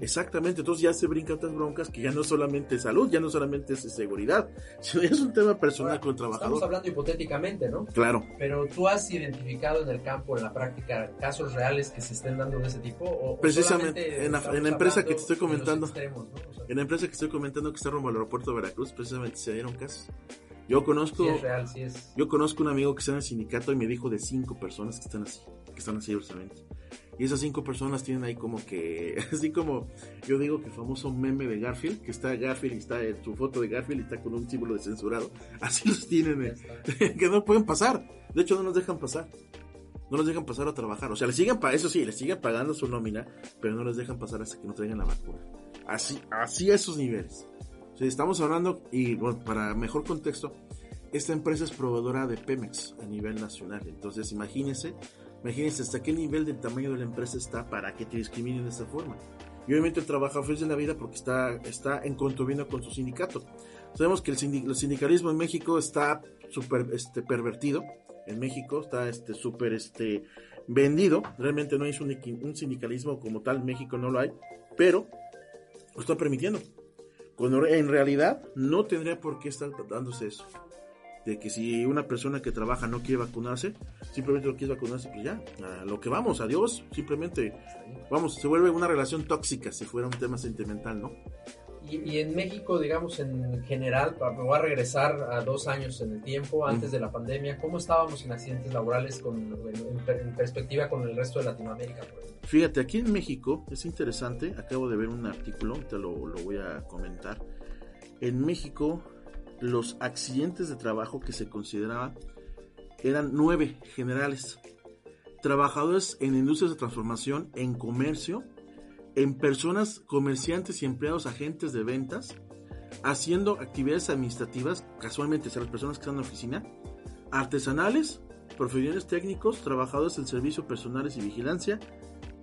Exactamente, entonces ya se brincan otras broncas que ya no solamente es salud, ya no solamente es seguridad, sino es un tema personal con el trabajador. Estamos hablando hipotéticamente, ¿no? Claro. Pero tú has identificado en el campo, en la práctica, casos reales que se estén dando de ese tipo. ¿O precisamente en la, empresa que te estoy comentando, en la empresa que estoy comentando que está rumbo al aeropuerto de Veracruz, precisamente se dieron casos. Yo conozco, sí es real, sí es. yo conozco un amigo que está en el sindicato y me dijo de cinco personas que están así, que están así justamente. Y esas cinco personas tienen ahí como que, así como yo digo que famoso meme de Garfield, que está Garfield y está en su foto de Garfield y está con un símbolo de censurado. Así los tienen, eh, que no pueden pasar. De hecho, no nos dejan pasar. No los dejan pasar a trabajar. O sea, les siguen, eso sí, les siguen pagando su nómina, pero no les dejan pasar hasta que no traigan la vacuna. Así, así a esos niveles. O sea, estamos hablando, y bueno, para mejor contexto, esta empresa es proveedora de Pemex a nivel nacional. Entonces, imagínense Imagínense hasta qué nivel del tamaño de la empresa está para que te discriminen de esta forma. Y obviamente el trabajador feliz de la vida porque está, está en contubernio con su sindicato. Sabemos que el, sindicalismo en México está súper este, pervertido. En México está este súper este, vendido. Realmente no hay un, un sindicalismo como tal. En México no lo hay. Pero lo está permitiendo. En realidad no tendría por qué estar dándose eso de que si una persona que trabaja no quiere vacunarse, simplemente no quiere vacunarse, pues ya, a lo que vamos, adiós, simplemente, vamos, se vuelve una relación tóxica si fuera un tema sentimental, ¿no? Y, en México, digamos, en general, me voy a regresar a dos años en el tiempo, antes de la pandemia, ¿cómo estábamos en accidentes laborales con, en, perspectiva con el resto de Latinoamérica? Fíjate, aquí en México es interesante, acabo de ver un artículo, te lo, lo voy a comentar. En México, los accidentes de trabajo que se consideraban eran nueve generales. Trabajadores en industrias de transformación, en comercio, en personas, comerciantes y empleados agentes de ventas, haciendo actividades administrativas, casualmente, a las personas que están en la oficina, artesanales, profesionales técnicos, trabajadores del servicio personales y vigilancia,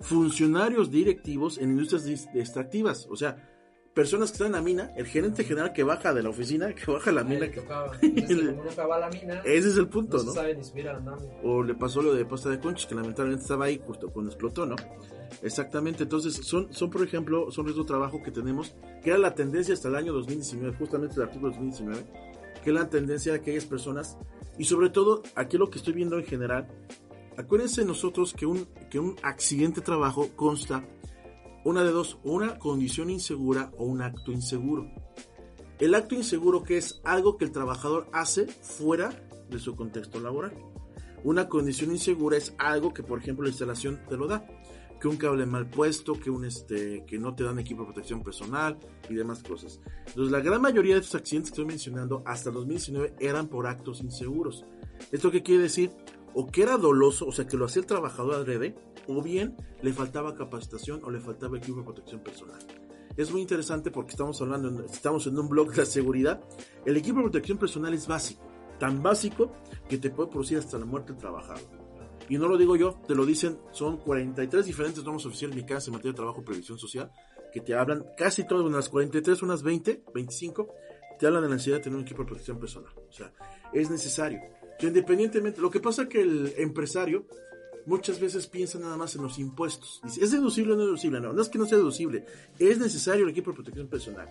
funcionarios directivos en industrias extractivas, o sea, personas que están en la mina, el gerente general que baja de la oficina, que baja a la mina. Que... nunca va a la mina. Ese es el punto, ¿no? ¿no? sabe ni subir a la O le pasó lo de pasta de conchos, que lamentablemente estaba ahí justo cuando explotó, ¿no? Exactamente, entonces son, son por ejemplo, son de trabajo que tenemos, que era la tendencia hasta el año 2019, justamente el artículo 2019, que es la tendencia de aquellas personas, y sobre todo, aquí lo que estoy viendo en general, acuérdense nosotros que un, que un accidente de trabajo consta una de dos, una condición insegura o un acto inseguro. El acto inseguro que es algo que el trabajador hace fuera de su contexto laboral. Una condición insegura es algo que, por ejemplo, la instalación te lo da. Que un cable mal puesto, que un este, que no te dan equipo de protección personal y demás cosas. Entonces, la gran mayoría de estos accidentes que estoy mencionando hasta 2019 eran por actos inseguros. ¿Esto qué quiere decir? O que era doloso, o sea, que lo hacía el trabajador adrede, o bien le faltaba capacitación o le faltaba equipo de protección personal. Es muy interesante porque estamos hablando, estamos en un blog de la seguridad. El equipo de protección personal es básico, tan básico que te puede producir hasta la muerte del trabajador. Y no lo digo yo, te lo dicen, son 43 diferentes normas oficiales mexicanas en materia de trabajo y previsión social que te hablan, casi todas, unas 43, unas 20, 25, te hablan de la necesidad de tener un equipo de protección personal. O sea, es necesario. Independientemente, lo que pasa es que el empresario muchas veces piensa nada más en los impuestos. Dice, ¿es deducible o no deducible? No, no es que no sea deducible. Es necesario el equipo de protección personal.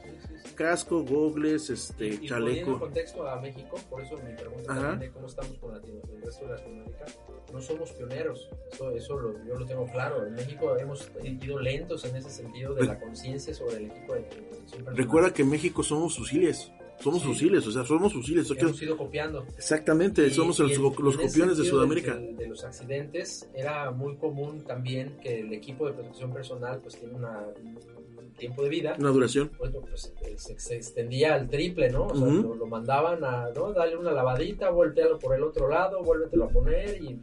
Casco, gogles, este, y, chaleco. en contexto a México, por eso mi pregunta de cómo estamos con el resto de Latinoamérica. No somos pioneros, eso, eso lo, yo lo tengo claro. En México hemos ido lentos en ese sentido de la conciencia sobre el equipo de protección personal. Recuerda que en México somos fusiles. Somos fusiles, o sea, somos fusiles. Hemos ido copiando. Exactamente, somos los, copiones de Sudamérica. De, los accidentes, era muy común también que el equipo de protección personal pues tiene una, un tiempo de vida. Una duración. Pues, pues se, extendía al triple, ¿no? O sea, lo, mandaban a, ¿no? Dale una lavadita, voltealo por el otro lado, vuélvetelo a poner y,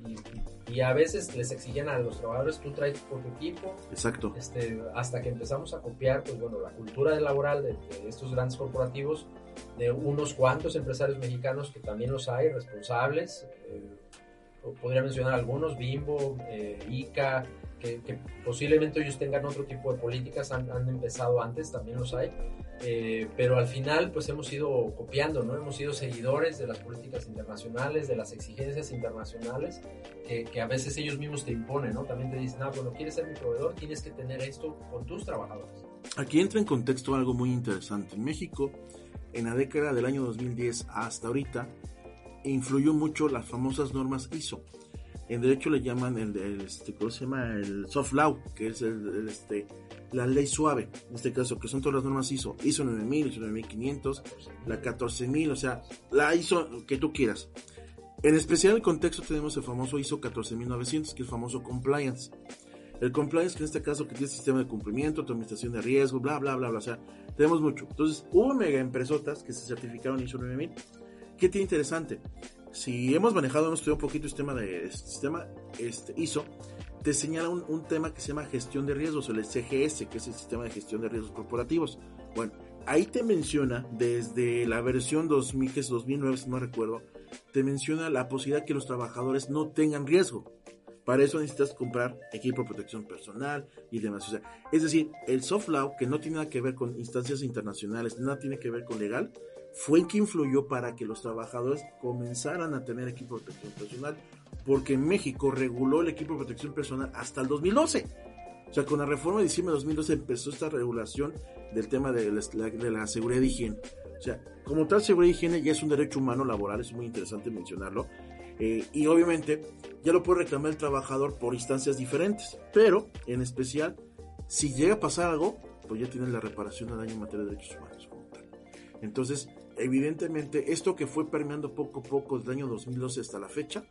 y a veces les exigían a los trabajadores, tú traes tu propio equipo. Exacto. Este, hasta que empezamos a copiar, pues bueno, la cultura laboral de, de, estos grandes corporativos, de unos cuantos empresarios mexicanos que también los hay, responsables. Eh, podría mencionar algunos, Bimbo, eh, ICA, que, posiblemente ellos tengan otro tipo de políticas, han, han empezado antes, también los hay. Eh, pero al final pues hemos ido copiando, ¿no? Hemos sido seguidores de las políticas internacionales, de las exigencias internacionales que, que, a veces ellos mismos te imponen, ¿no? También te dicen, ah, bueno, quieres ser mi proveedor, tienes que tener esto con tus trabajadores. Aquí entra en contexto algo muy interesante. En México, en la década del año 2010 hasta ahorita, influyó mucho las famosas normas ISO. En derecho le llaman el, este, ¿cómo se llama? El soft law, que es el, este, la ley suave, en este caso, que son todas las normas ISO, ISO 9000, ISO 9500, la 14000, o sea, la ISO que tú quieras. En especial el contexto tenemos el famoso ISO 14900, que es el famoso compliance. El compliance, que en este caso que tiene sistema de cumplimiento, administración de riesgo, bla, bla, bla, bla, o sea, tenemos mucho. Entonces, hubo mega empresotas que se certificaron ISO 9000. ¿Qué tiene interesante? Si hemos manejado, hemos estudiado un poquito el sistema de sistema este, ISO, te señala un, tema que se llama gestión de riesgos, el CGS, que es el sistema de gestión de riesgos corporativos. Bueno, ahí te menciona, desde la versión 2000, que es 2009, si no recuerdo, te menciona la posibilidad que los trabajadores no tengan riesgo. Para eso necesitas comprar equipo de protección personal y demás. O sea, es decir, el soft law, que no tiene nada que ver con instancias internacionales, nada tiene que ver con legal, fue el que influyó para que los trabajadores comenzaran a tener equipo de protección personal porque México reguló el equipo de protección personal hasta el 2012. O sea, con la reforma de diciembre de 2012 empezó esta regulación del tema de la, seguridad de higiene. O sea, como tal, seguridad de higiene ya es un derecho humano laboral, es muy interesante mencionarlo. Eh, y obviamente ya lo puede reclamar el trabajador por instancias diferentes. Pero, en especial, si llega a pasar algo, pues ya tiene la reparación de daño en materia de derechos humanos. Entonces, evidentemente, esto que fue permeando poco a poco desde el año 2012 hasta la fecha,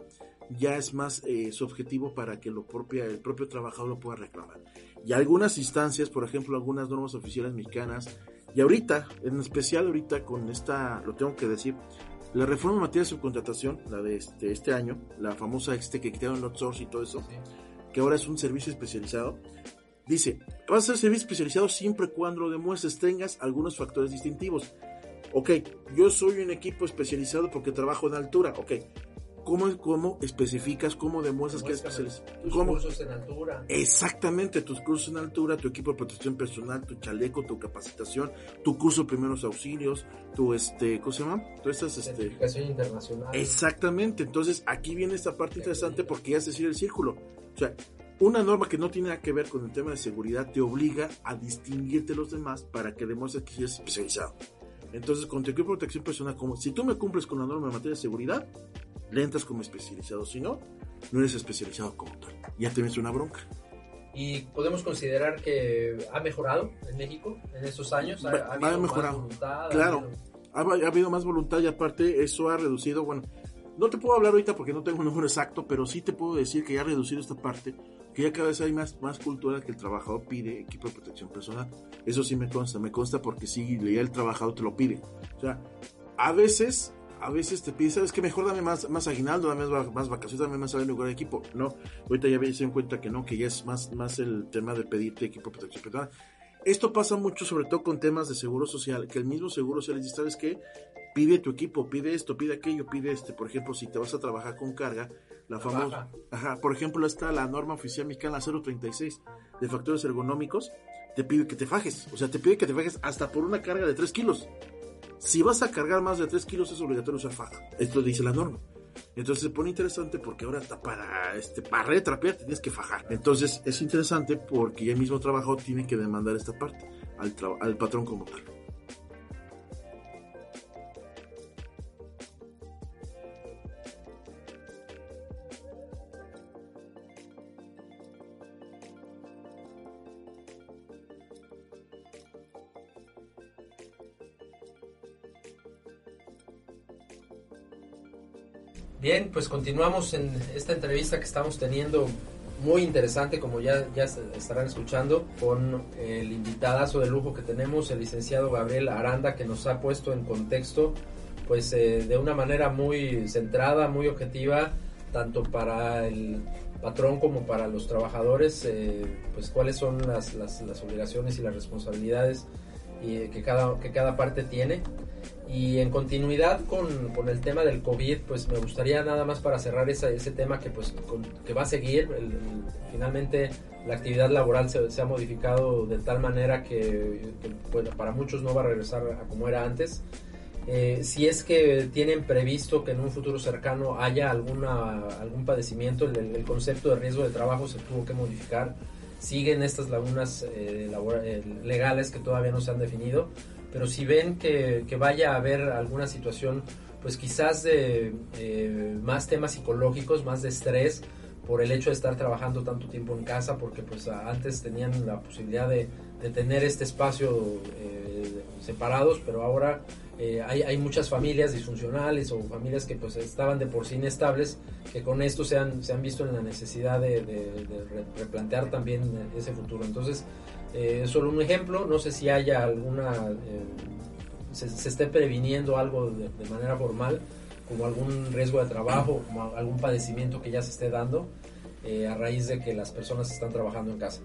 ya es más eh, subjetivo para que lo propia, el propio trabajador lo pueda reclamar. Y algunas instancias, por ejemplo, algunas normas oficiales mexicanas, y ahorita, en especial ahorita con esta, lo tengo que decir, la reforma en materia de subcontratación, la de este, este año, la famosa este que quitaron el outsourcing y todo eso, que ahora es un servicio especializado, dice, vas a ser servicio especializado siempre y cuando lo demuestres, tengas algunos factores distintivos. Ok, yo soy un equipo especializado porque trabajo en altura, ok, ¿Cómo, cómo especificas, cómo demuestras que eres Tus cursos en altura. Exactamente, tus cursos en altura, tu equipo de protección personal, tu chaleco, tu capacitación, tu curso de primeros auxilios, tu, este, ¿cómo se llama? Tu estas, este... Certificación internacional. Exactamente, entonces aquí viene esta parte interesante porque ya es decir el círculo. O sea, una norma que no tiene nada que ver con el tema de seguridad te obliga a distinguirte de los demás para que demuestres que eres especializado. Entonces, con tu equipo de protección personal, como si tú me cumples con la norma en materia de seguridad, le entras como especializado. Si no, no eres especializado como tal. Ya te una bronca. ¿Y podemos considerar que ha mejorado en México en estos años? ¿Ha, habido mejorado. Más voluntad, claro, ha habido... más voluntad y aparte eso ha reducido, bueno, no te puedo hablar ahorita porque no tengo un número exacto, pero sí te puedo decir que ya ha reducido esta parte, que ya cada vez hay más, más cultura que el trabajador pide equipo de protección personal. Eso sí me consta, me consta porque sí, ya el trabajador te lo pide. O sea, a veces a veces te pide, ¿sabes qué? Mejor dame más, más aguinaldo, dame más, vacaciones, dame más salario de equipo. No, ahorita ya se en cuenta que no, que ya es más, más el tema de pedirte equipo protección personal. Esto pasa mucho, sobre todo con temas de seguro social, que el mismo seguro social dice, ¿sabes qué? Pide tu equipo, pide esto, pide aquello, pide este. Por ejemplo, si te vas a trabajar con carga, la famosa. Ajá, por ejemplo, está la norma oficial mexicana 036 de factores ergonómicos, te pide que te fajes. O sea, te pide que te fajes hasta por una carga de 3 kilos. Si vas a cargar más de 3 kilos es obligatorio usar faja. Esto dice la norma. Entonces se pone interesante porque ahora para, este, para retrapear tienes que fajar. Entonces es interesante porque ya el mismo trabajador tiene que demandar esta parte al, al patrón como tal. Bien, pues continuamos en esta entrevista que estamos teniendo muy interesante, como ya, ya estarán escuchando, con el invitadazo de lujo que tenemos, el licenciado Gabriel Aranda, que nos ha puesto en contexto, pues eh, de una manera muy centrada, muy objetiva, tanto para el patrón como para los trabajadores, eh, pues cuáles son las, las, las, obligaciones y las responsabilidades y, que, cada, que cada parte tiene. Y en continuidad con, con, el tema del COVID, pues me gustaría nada más para cerrar ese, ese tema que, pues, que va a seguir. finalmente la actividad laboral se, se, ha modificado de tal manera que, bueno, para muchos no va a regresar a como era antes. Eh, si es que tienen previsto que en un futuro cercano haya alguna, algún padecimiento, el, concepto de riesgo de trabajo se tuvo que modificar. Siguen estas lagunas eh, eh, legales que todavía no se han definido pero si ven que, vaya a haber alguna situación, pues quizás de eh, más temas psicológicos, más de estrés, por el hecho de estar trabajando tanto tiempo en casa, porque pues antes tenían la posibilidad de, tener este espacio eh, separados, pero ahora eh, hay, muchas familias disfuncionales o familias que pues estaban de por sí inestables, que con esto se han, se han visto en la necesidad de, de replantear también ese futuro. Entonces, eh, solo un ejemplo, no sé si haya alguna, eh, se, esté previniendo algo de, manera formal, como algún riesgo de trabajo, algún padecimiento que ya se esté dando a raíz de que las personas están trabajando en casa.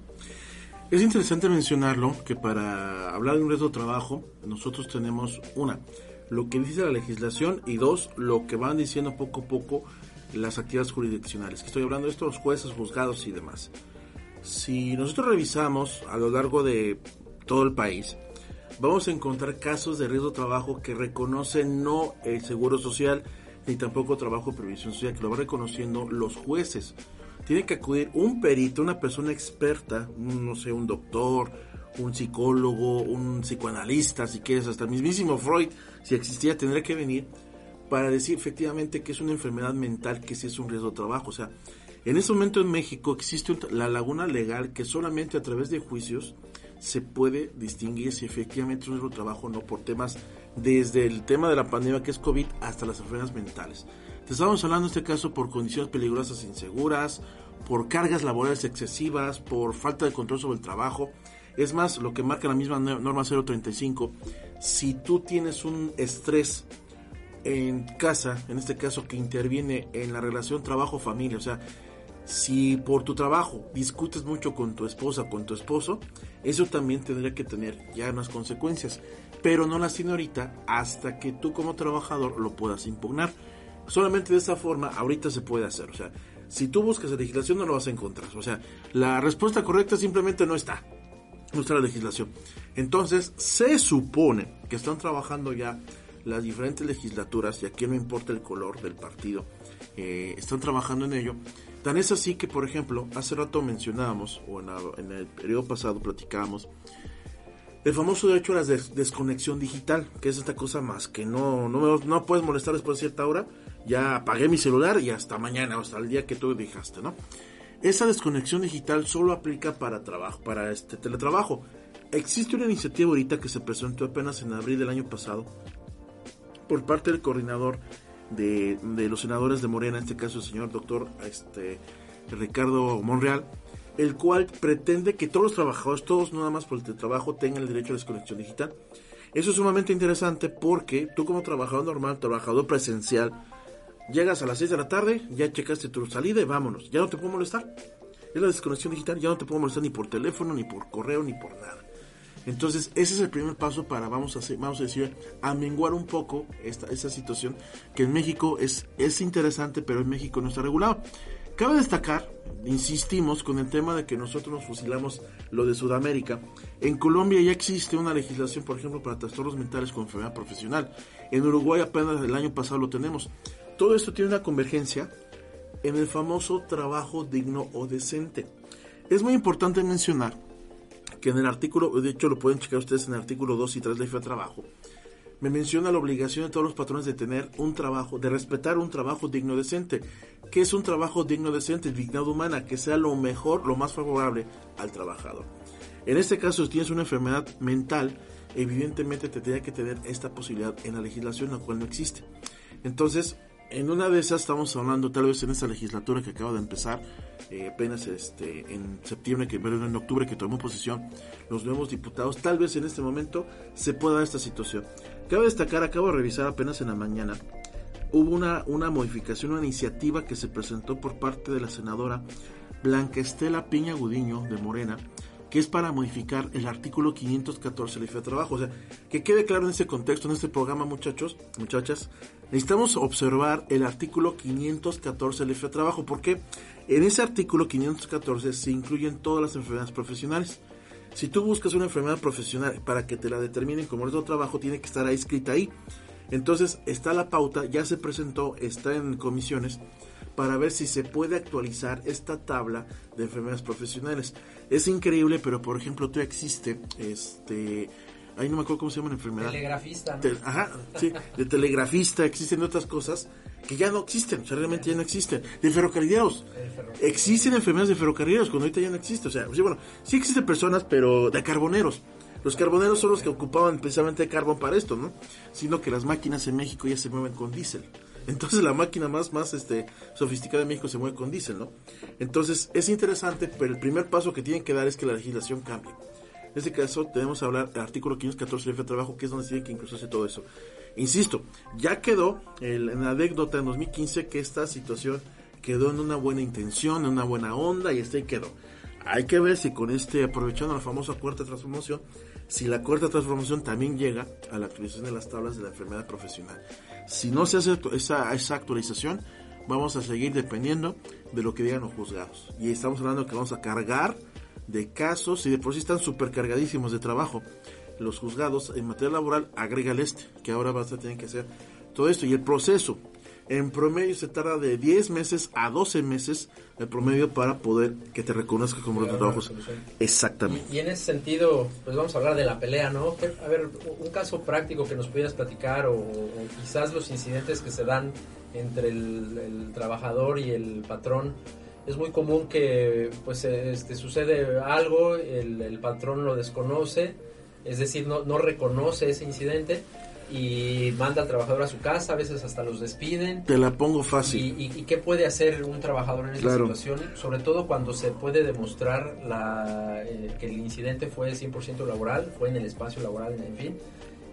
Es interesante mencionarlo que para hablar de un riesgo de trabajo, nosotros tenemos una, lo que dice la legislación y dos, lo que van diciendo poco a poco las actividades jurisdiccionales. Estoy hablando de estos los jueces, juzgados y demás. Si nosotros revisamos a lo largo de todo el país, vamos a encontrar casos de riesgo de trabajo que reconocen no el Seguro Social ni tampoco trabajo de previsión social, que lo van reconociendo los jueces. Tiene que acudir un perito, una persona experta, no sé, un doctor, un psicólogo, un psicoanalista, si quieres, hasta el mismísimo Freud, si existía, tendría que venir para decir efectivamente que es una enfermedad mental, que sí es un riesgo de trabajo. O sea, en este momento en México existe la laguna legal que solamente a través de juicios se puede distinguir si efectivamente es un trabajo o no por temas desde el tema de la pandemia que es COVID hasta las enfermedades mentales. Te estamos hablando en este caso por condiciones peligrosas e inseguras, por cargas laborales excesivas, por falta de control sobre el trabajo. Es más, lo que marca la misma norma 035, si tú tienes un estrés en casa, en este caso que interviene en la relación trabajo-familia, o sea, si por tu trabajo discutes mucho con tu esposa, con tu esposo, eso también tendría que tener ya unas consecuencias, pero no las tiene ahorita hasta que tú como trabajador lo puedas impugnar. Solamente de esa forma ahorita se puede hacer. O sea, si tú buscas la legislación no lo vas a encontrar. O sea, la respuesta correcta simplemente no está. No está la legislación. Entonces, se supone que están trabajando ya las diferentes legislaturas, y aquí no importa el color del partido, eh, están trabajando en ello. Tan es así que, por ejemplo, hace rato mencionábamos, o en, el periodo pasado platicábamos, el famoso derecho a la desconexión digital, que es esta cosa más que no, no, no puedes molestar después de cierta hora, ya apagué mi celular y hasta mañana, hasta el día que tú dejaste, ¿no? Esa desconexión digital solo aplica para trabajo, para este teletrabajo. Existe una iniciativa ahorita que se presentó apenas en abril del año pasado por parte del coordinador de, los senadores de Morena, en este caso el señor doctor este, Ricardo Monreal, el cual pretende que todos los trabajadores, todos nada más por el trabajo, tengan el derecho a desconexión digital. Eso es sumamente interesante porque tú como trabajador normal, trabajador presencial, llegas a las 6 de la tarde, ya checaste tu salida y vámonos, ya no te puedo molestar. Es la desconexión digital, ya no te puedo molestar ni por teléfono, ni por correo, ni por nada. Entonces, ese es el primer paso para, vamos a, hacer, vamos a decir, amenguar un poco esta, esa situación que en México es, es interesante, pero en México no está regulado. Cabe destacar, insistimos con el tema de que nosotros nos fusilamos lo de Sudamérica. En Colombia ya existe una legislación, por ejemplo, para trastornos mentales con enfermedad profesional. En Uruguay apenas el año pasado lo tenemos. Todo esto tiene una convergencia en el famoso trabajo digno o decente. Es muy importante mencionar que en el artículo, de hecho lo pueden checar ustedes en el artículo 2 y 3 de la de trabajo, me menciona la obligación de todos los patrones de tener un trabajo, de respetar un trabajo digno decente. ¿Qué es un trabajo digno decente? Dignidad humana, que sea lo mejor, lo más favorable al trabajador. En este caso, si tienes una enfermedad mental, evidentemente te tendría que tener esta posibilidad en la legislación, la cual no existe. Entonces, en una de esas estamos hablando, tal vez en esta legislatura que acaba de empezar, eh, apenas este, en septiembre, que en octubre que tomó posesión los nuevos diputados, tal vez en este momento se pueda dar esta situación. Cabe destacar, acabo de revisar apenas en la mañana, hubo una, una modificación, una iniciativa que se presentó por parte de la senadora Blanca Estela Piña Gudiño de Morena, que es para modificar el artículo 514 de la ley de trabajo. O sea, que quede claro en este contexto, en este programa, muchachos, muchachas, necesitamos observar el artículo 514 de la ley de trabajo, porque en ese artículo 514 se incluyen todas las enfermedades profesionales. Si tú buscas una enfermedad profesional para que te la determinen como de trabajo, tiene que estar ahí escrita ahí. Entonces está la pauta, ya se presentó, está en comisiones para ver si se puede actualizar esta tabla de enfermedades profesionales. Es increíble, pero por ejemplo, todavía existe este ahí no me acuerdo cómo se llama la enfermedad. Telegrafista, ajá, sí, de telegrafista, existen otras cosas que ya no existen, realmente ya no existen. De ferrocarrileros. Existen enfermedades de ferrocarrileros cuando ahorita ya no existe, o sea, bueno, sí existen personas, pero de carboneros. Los carboneros son los que ocupaban precisamente carbón para esto, ¿no? Sino que las máquinas en México ya se mueven con diésel. Entonces la máquina más, más este, sofisticada de México se mueve con diésel, ¿no? Entonces es interesante, pero el primer paso que tienen que dar es que la legislación cambie. En este caso tenemos que hablar del artículo 514 del de trabajo, que es donde tiene que incluirse todo eso. Insisto, ya quedó el, en la anécdota en 2015 que esta situación quedó en una buena intención, en una buena onda y este quedó. Hay que ver si con este, aprovechando la famosa cuarta transformación, si la cuarta transformación también llega a la actualización de las tablas de la enfermedad profesional. Si no se hace esa, esa actualización, vamos a seguir dependiendo de lo que digan los juzgados. Y estamos hablando que vamos a cargar de casos y de por sí están supercargadísimos de trabajo. Los juzgados en materia laboral agrega el este, que ahora vas a tener que hacer todo esto. Y el proceso, en promedio se tarda de 10 meses a 12 meses el promedio para poder que te reconozca como los trabajos. Exactamente. Y, en ese sentido, pues vamos a hablar de la pelea, ¿no? A ver, un caso práctico que nos pudieras platicar o, quizás los incidentes que se dan entre el, trabajador y el patrón. Es muy común que pues este, sucede algo, el, el patrón lo desconoce, es decir, no, no reconoce ese incidente y manda al trabajador a su casa, a veces hasta los despiden. Te la pongo fácil. ¿Y, qué puede hacer un trabajador en esta situación? Sobre todo cuando se puede demostrar la, eh, que el incidente fue 100% laboral, fue en el espacio laboral, en fin.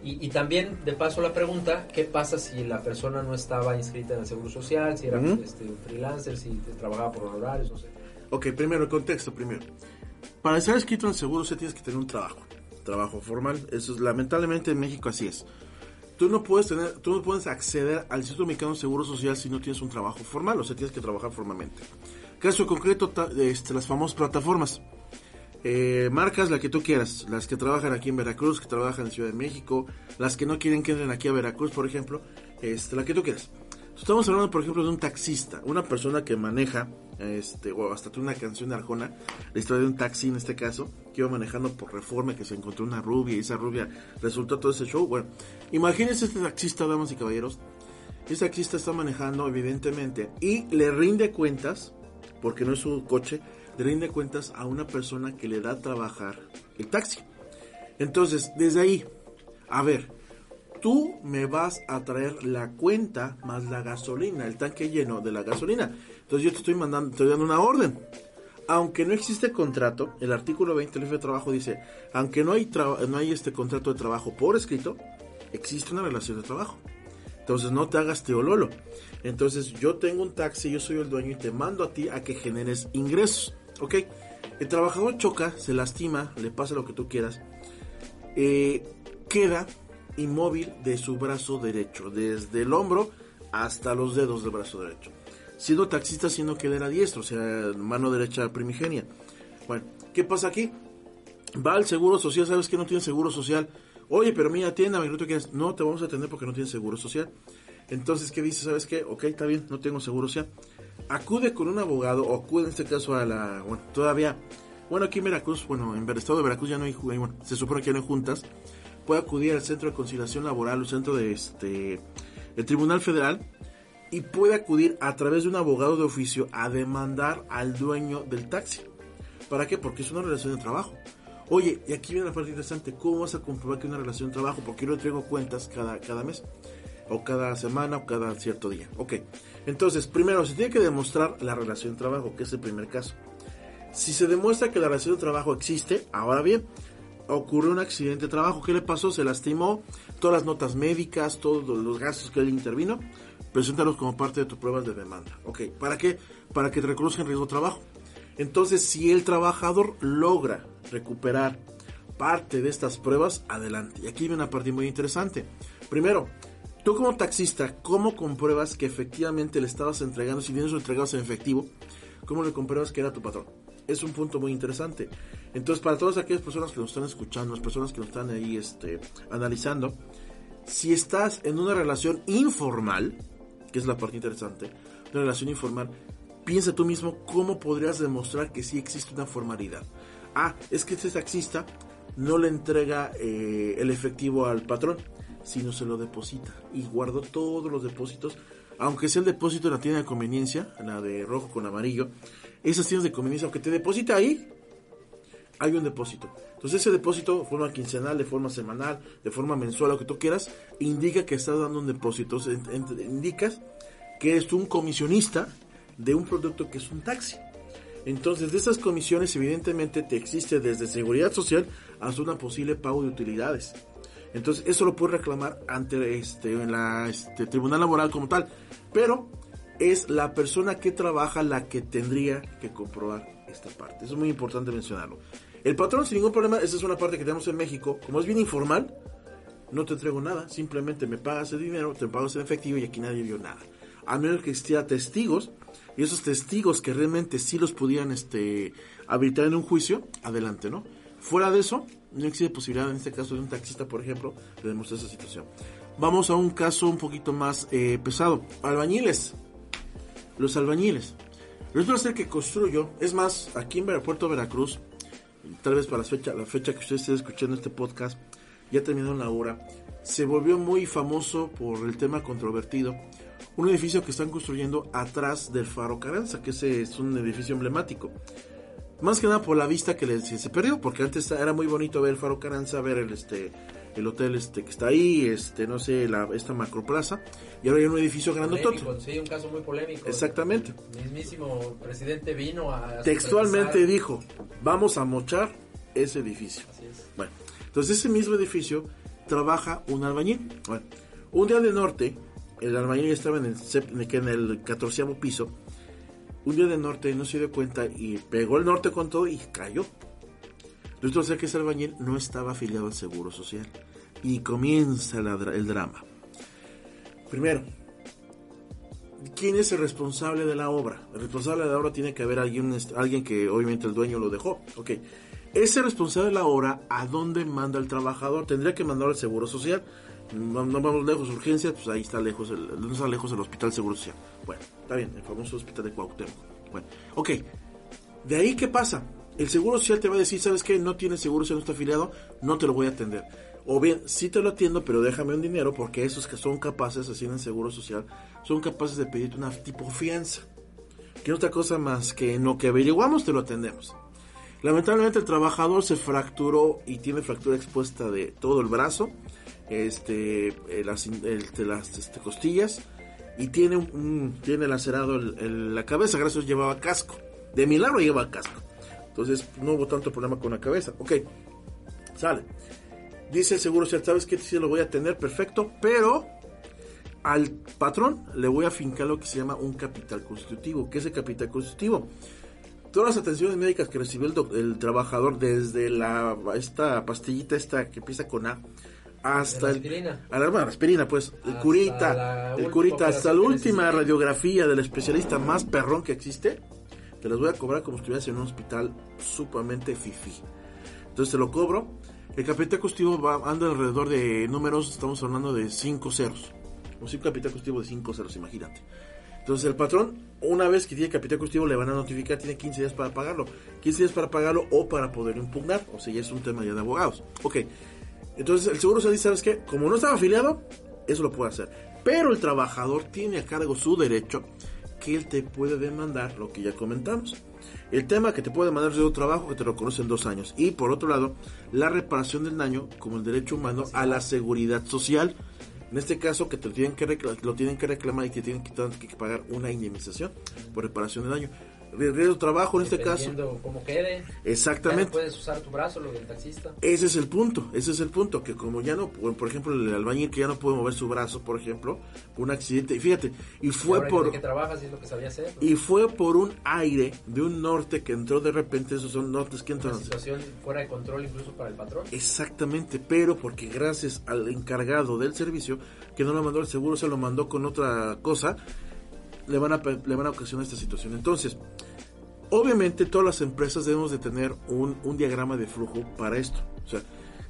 Y, también, de paso, la pregunta, ¿qué pasa si la persona no estaba inscrita en el Seguro Social, si era este, un freelancer, si trabajaba por honorarios, no sé? Ok, primero, el contexto, primero. Para estar inscrito en el Seguro Social tienes que tener un trabajo, trabajo formal. Eso es, lamentablemente en México así es tú no puedes tener, tú no puedes acceder al Instituto Mexicano de Seguro Social si no tienes un trabajo formal, o sea, tienes que trabajar formalmente. Caso concreto, este, las famosas plataformas. Eh, marcas la que tú quieras, las que trabajan aquí en Veracruz, que trabajan en Ciudad de México, las que no quieren que entren aquí a Veracruz, por ejemplo, este, la que tú quieras. Estamos hablando, por ejemplo, de un taxista, una persona que maneja, este, o hasta una canción de Arjona, la historia de un taxi en este caso, que iba manejando por reforma, que se encontró una rubia y esa rubia resultó todo ese show. Bueno, imagínense este taxista, damas y caballeros. Ese taxista está manejando, evidentemente, y le rinde cuentas, porque no es su coche, le rinde cuentas a una persona que le da a trabajar el taxi. Entonces, desde ahí, a ver, tú me vas a traer la cuenta más la gasolina, el tanque lleno de la gasolina. Entonces yo te estoy mandando, te estoy dando una orden. Aunque no existe contrato, el artículo 20 del de trabajo dice, aunque no hay, no hay este contrato de trabajo por escrito, existe una relación de trabajo. Entonces no te hagas teololo. Entonces yo tengo un taxi, yo soy el dueño y te mando a ti a que generes ingresos. ¿Ok? El trabajador choca, se lastima, le pasa lo que tú quieras. Eh, queda inmóvil de su brazo derecho, desde el hombro hasta los dedos del brazo derecho. Siendo taxista, siendo que era diestro, o sea, mano derecha primigenia. Bueno, ¿qué pasa aquí? Va al seguro social, sabes que no tiene seguro social. Oye, pero mira, atiéndame, no te quieres. No te vamos a atender porque no tienes seguro social. Entonces, ¿qué dice? ¿Sabes qué? Ok, está bien, no tengo seguro social. Acude con un abogado, o acude en este caso a la. Bueno, todavía. Bueno, aquí en Veracruz, bueno, en el estado de Veracruz ya no hay. Bueno, se supone que no hay juntas puede acudir al Centro de Conciliación Laboral o Centro de este el Tribunal Federal y puede acudir a través de un abogado de oficio a demandar al dueño del taxi. ¿Para qué? Porque es una relación de trabajo. Oye, y aquí viene la parte interesante, ¿cómo vas a comprobar que es una relación de trabajo? Porque yo entrego cuentas cada, cada mes, o cada semana, o cada cierto día. Ok, entonces, primero, se tiene que demostrar la relación de trabajo, que es el primer caso. Si se demuestra que la relación de trabajo existe, ahora bien, ocurrió un accidente de trabajo. ¿Qué le pasó? Se lastimó. Todas las notas médicas, todos los gastos que él intervino, preséntalos como parte de tus pruebas de demanda. Ok, ¿para qué? Para que te reconozcan riesgo de trabajo. Entonces, si el trabajador logra recuperar parte de estas pruebas, adelante. Y aquí viene una parte muy interesante. Primero, tú como taxista, ¿cómo compruebas que efectivamente le estabas entregando, si bien eso entregabas en efectivo, cómo le compruebas que era tu patrón? es un punto muy interesante. Entonces, para todas aquellas personas que nos están escuchando, las personas que nos están ahí este, analizando, si estás en una relación informal, que es la parte interesante, una relación informal, piensa tú mismo cómo podrías demostrar que sí existe una formalidad. Ah, es que este taxista no le entrega eh, el efectivo al patrón, sino se lo deposita y guardó todos los depósitos, aunque sea el depósito de la tienda de conveniencia, la de rojo con amarillo, esas tiendas de conveniencia, aunque te deposita ahí, hay un depósito. Entonces ese depósito, de forma quincenal, de forma semanal, de forma mensual, lo que tú quieras, indica que estás dando un depósito. indicas que eres un comisionista de un producto que es un taxi. Entonces, de esas comisiones, evidentemente, te existe desde seguridad social hasta una posible pago de utilidades. Entonces, eso lo puedes reclamar ante este, en la este, tribunal laboral como tal. Pero es la persona que trabaja la que tendría que comprobar esta parte. Eso es muy importante mencionarlo. El patrón sin ningún problema, esa es una parte que tenemos en México, como es bien informal, no te entrego nada, simplemente me pagas el dinero, te pagas en efectivo y aquí nadie vio nada. A menos que existiera testigos, y esos testigos que realmente sí los pudieran este, habilitar en un juicio, adelante, ¿no? Fuera de eso, no existe posibilidad en este caso de un taxista, por ejemplo, de demostrar esa situación. Vamos a un caso un poquito más eh, pesado. Albañiles los albañiles. Resulta ser que construyo, es más, aquí en Puerto Veracruz, tal vez para la fecha, la fecha que usted esté escuchando este podcast, ya terminó la hora, se volvió muy famoso por el tema controvertido. Un edificio que están construyendo atrás del Faro Caranza, que ese es un edificio emblemático. Más que nada por la vista que se perdió, porque antes era muy bonito ver el Faro Caranza, ver el, este, el hotel este que está ahí, este no sé, la, esta macroplaza, y ahora hay un edificio grandotote. Sí, un caso muy polémico. Exactamente. El mismísimo presidente vino a... Textualmente dijo, vamos a mochar ese edificio. Así es. Bueno, entonces ese mismo edificio trabaja un albañil. Bueno, un día de norte, el albañil estaba en el, en el 14 piso, un día de norte no se dio cuenta y pegó el norte con todo y cayó. Resulta ser que ese albañil no estaba afiliado al Seguro Social. Y comienza el drama. Primero, ¿quién es el responsable de la obra? El responsable de la obra tiene que haber alguien, alguien que obviamente el dueño lo dejó. Ok. Ese responsable de la obra, ¿a dónde manda el trabajador? Tendría que mandar al Seguro Social. No, vamos lejos, urgencias, pues ahí está lejos, el, no está lejos el Hospital Seguro Social. Bueno, está bien, el famoso Hospital de Cuauhtémoc. Bueno, ok. De ahí, ¿qué pasa? El Seguro Social te va a decir, ¿sabes qué? No tienes Seguro Social, no está afiliado, no te lo voy a atender. O bien, sí te lo atiendo, pero déjame un dinero porque esos que son capaces, así en Seguro Social, son capaces de pedirte una tipo fianza. Que otra cosa más que lo que averiguamos te lo atendemos. Lamentablemente el trabajador se fracturó y tiene fractura expuesta de todo el brazo, este, eh, las, las este, costillas y tiene tiene lacerado la cabeza, gracias llevaba casco. De milagro lleva casco. Entonces no hubo tanto problema con la cabeza. Ok, sale. Dice el seguro social, ¿sabes qué? Sí lo voy a tener, perfecto, pero al patrón le voy a fincar lo que se llama un capital constitutivo. ¿Qué es el capital constitutivo? todas las atenciones médicas que recibió el, trabajador desde la esta pastillita esta que empieza con A hasta la aspirina. El, a la, aspirina pues el curita el curita hasta la última radiografía del especialista más perrón que existe te las voy a cobrar como si estuvieras en un hospital sumamente fifi entonces te lo cobro el capital constitutivo va anda alrededor de números estamos hablando de 5 ceros un capital constitutivo de 5 ceros imagínate entonces el patrón, una vez que tiene capital constitutivo, le van a notificar, tiene 15 días para pagarlo. 15 días para pagarlo o para poder impugnar. O sea, ya es un tema ya de abogados. Ok. Entonces el seguro social dice, ¿sabes qué? Como no estaba afiliado, eso lo puede hacer. Pero el trabajador tiene a cargo su derecho que él te puede demandar, lo que ya comentamos. El tema que te puede demandar es de otro trabajo que te lo conocen dos años. Y por otro lado, la reparación del daño como el derecho humano a la seguridad social. En este caso, que te lo tienen que, lo tienen que reclamar y te tienen que, que pagar una indemnización por reparación de daño de trabajo en este caso. cómo quede. Exactamente. puedes usar tu brazo, lo del taxista. Ese es el punto, ese es el punto, que como ya no, por ejemplo, el albañil que ya no puede mover su brazo, por ejemplo, un accidente, y fíjate, y fue por... Que trabajas, es lo que sabía hacer, Y fue por un aire de un norte que entró de repente, esos son nortes que entran... Una situación fuera de control incluso para el patrón. Exactamente, pero porque gracias al encargado del servicio, que no lo mandó el seguro, se lo mandó con otra cosa, le van a, le van a ocasionar esta situación. Entonces, obviamente todas las empresas debemos de tener un, un diagrama de flujo para esto. O sea,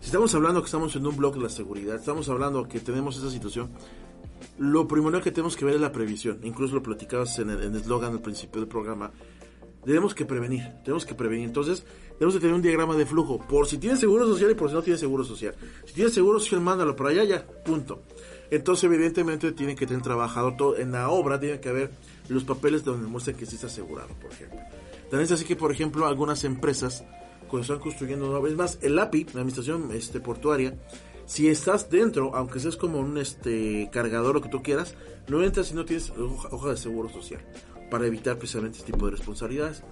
si estamos hablando que estamos en un blog de la seguridad, estamos hablando que tenemos esa situación, lo primero que tenemos que ver es la previsión. Incluso lo platicabas en el eslogan al principio del programa. Tenemos que prevenir, tenemos que prevenir. Entonces, tenemos que tener un diagrama de flujo. Por si tienes seguro social y por si no tienes seguro social. Si tienes seguro social, mándalo para allá, ya, punto. Entonces, evidentemente, tiene que tener trabajado todo. En la obra tiene que haber los papeles donde muestren que sí está asegurado, por ejemplo. También es así que, por ejemplo, algunas empresas, cuando están construyendo una vez más, el API, la administración este, portuaria, si estás dentro, aunque seas como un este cargador o que tú quieras, no entras si no tienes hoja, hoja de seguro social, para evitar precisamente este tipo de responsabilidades.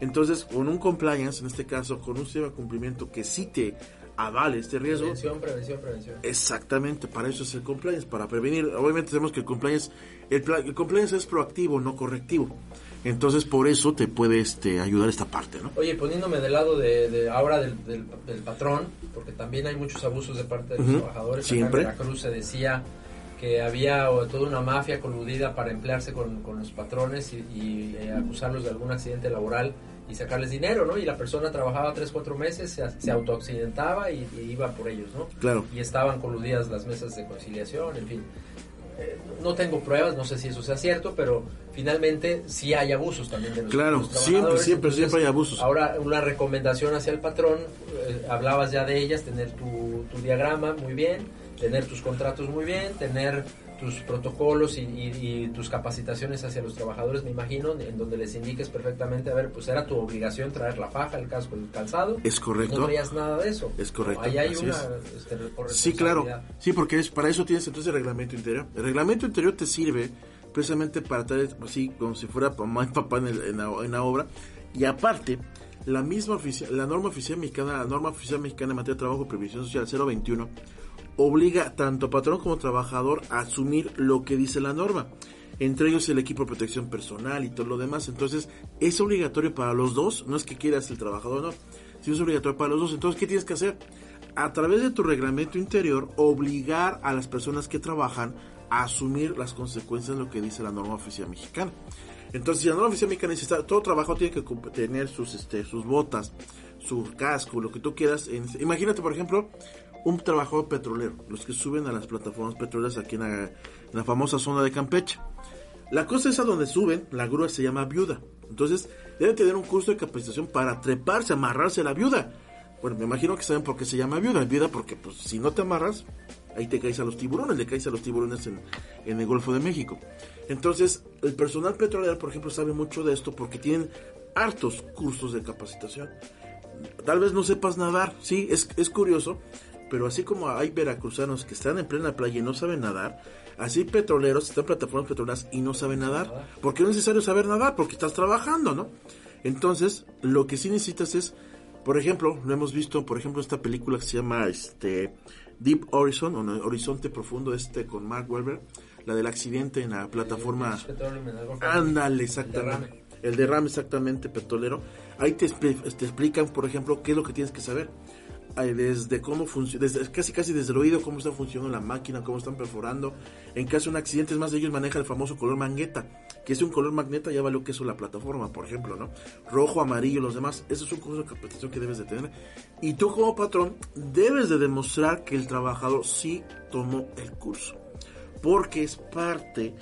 Entonces, con un compliance, en este caso, con un sistema de cumplimiento que sí te avale este riesgo. Prevención, prevención, prevención. Exactamente, para eso es el compliance, para prevenir. Obviamente sabemos que el compliance, el, el compliance es proactivo, no correctivo. Entonces por eso te puede este, ayudar esta parte, ¿no? Oye, poniéndome del lado de, ahora del, del, patrón, porque también hay muchos abusos de parte de los trabajadores. Siempre. En Veracruz se decía que había toda una mafia coludida para emplearse con, con los patrones y, eh, acusarlos de algún accidente laboral y sacarles dinero, ¿no? Y la persona trabajaba tres, cuatro meses, se, se autoaccidentaba y, iba por ellos, ¿no? Claro. Y estaban coludidas las mesas de conciliación, en fin. Eh, no tengo pruebas, no sé si eso sea cierto, pero finalmente sí hay abusos también de los Claro, siempre, siempre, siempre hay abusos. Ahora, una recomendación hacia el patrón, eh, hablabas ya de ellas, tener tu, tu diagrama muy bien, tener tus contratos muy bien, tener tus protocolos y, tus capacitaciones hacia los trabajadores, me imagino, en donde les indiques perfectamente, a ver, pues era tu obligación traer la faja, el casco, el calzado. Es correcto. No traías nada de eso. Es correcto. Ahí hay una este, Sí, claro. Sí, porque es, para eso tienes entonces el reglamento interior. El reglamento interior te sirve precisamente para traer así como si fuera mamá y papá en, en, la, en la obra. Y aparte, la misma la norma oficial mexicana, la norma oficial mexicana en materia de trabajo y previsión social 021 obliga tanto patrón como trabajador a asumir lo que dice la norma. Entre ellos el equipo de protección personal y todo lo demás. Entonces es obligatorio para los dos. No es que quieras el trabajador, no. Si es obligatorio para los dos. Entonces, ¿qué tienes que hacer? A través de tu reglamento interior, obligar a las personas que trabajan asumir las consecuencias de lo que dice la norma oficial mexicana. Entonces, si la norma oficial mexicana dice, todo trabajo tiene que tener sus, este, sus botas, su casco, lo que tú quieras. imagínate, por ejemplo, un trabajador petrolero, los que suben a las plataformas petroleras aquí en la, famosa zona de Campeche. La cosa es a donde suben, la grúa se llama viuda. Entonces, debe tener un curso de capacitación para treparse, amarrarse a la viuda. Bueno, me imagino que saben por qué se llama viuda. Viuda porque, pues, si no te amarras, ahí te caes a los tiburones, le caes a los tiburones en, en el Golfo de México. Entonces, el personal petrolero, por ejemplo, sabe mucho de esto porque tienen hartos cursos de capacitación. Tal vez no sepas nadar, sí, es, es curioso, pero así como hay veracruzanos que están en plena playa y no saben nadar, así petroleros están en plataformas petroleras y no saben nadar. Porque no es necesario saber nadar, porque estás trabajando, ¿no? Entonces, lo que sí necesitas es, por ejemplo, lo hemos visto, por ejemplo, esta película que se llama este Deep Horizon, o Horizonte Profundo, este con Mark Webber, la del accidente en la plataforma. Ándale, exactamente. El derrame exactamente petrolero. Ahí te, te explican, por ejemplo, qué es lo que tienes que saber desde cómo funciona, casi casi desde el oído, cómo está funcionando la máquina, cómo están perforando. En caso de un accidente, es más, ellos manejan el famoso color mangueta, que es un color magneta, ya valió que eso la plataforma, por ejemplo, ¿no? Rojo, amarillo, los demás. Eso es un curso de capacitación que debes de tener. Y tú como patrón, debes de demostrar que el trabajador sí tomó el curso. Porque es parte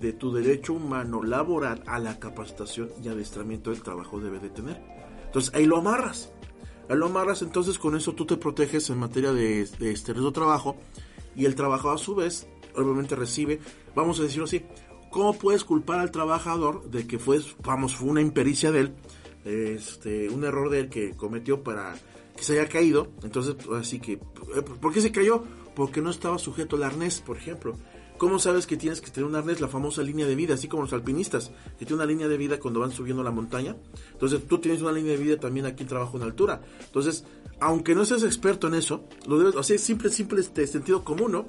de tu derecho humano laboral a la capacitación y adiestramiento del trabajo debe de tener. Entonces ahí lo amarras lo amarras, entonces con eso tú te proteges en materia de, este de trabajo y el trabajador a su vez obviamente recibe, vamos a decirlo así, ¿cómo puedes culpar al trabajador de que fue, una impericia de él, este, un error de él que cometió para que se haya caído? Entonces, así que, ¿por qué se cayó? Porque no estaba sujeto al arnés, por ejemplo. ¿Cómo sabes que tienes que tener un arnés? La famosa línea de vida, así como los alpinistas, que tienen una línea de vida cuando van subiendo la montaña. Entonces tú tienes una línea de vida también aquí en trabajo en altura. Entonces, aunque no seas experto en eso, lo debes, o sea, es simple, simple este sentido común, ¿no?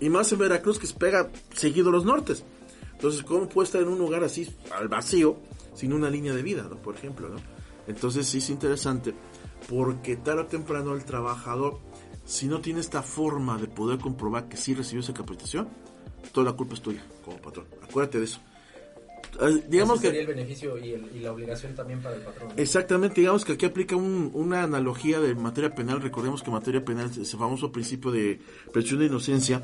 Y más en Veracruz que se pega seguido los nortes. Entonces, ¿cómo puedes estar en un lugar así, al vacío, sin una línea de vida, ¿no? Por ejemplo, ¿no? Entonces sí es interesante, porque tarde o temprano el trabajador, si no tiene esta forma de poder comprobar que sí recibió esa capacitación, toda la culpa es tuya como patrón. Acuérdate de eso. Eh, digamos que sería el beneficio y, la obligación también para el patrón. Exactamente, digamos que aquí aplica una analogía de materia penal. Recordemos que materia penal es ese famoso principio de presunción de inocencia.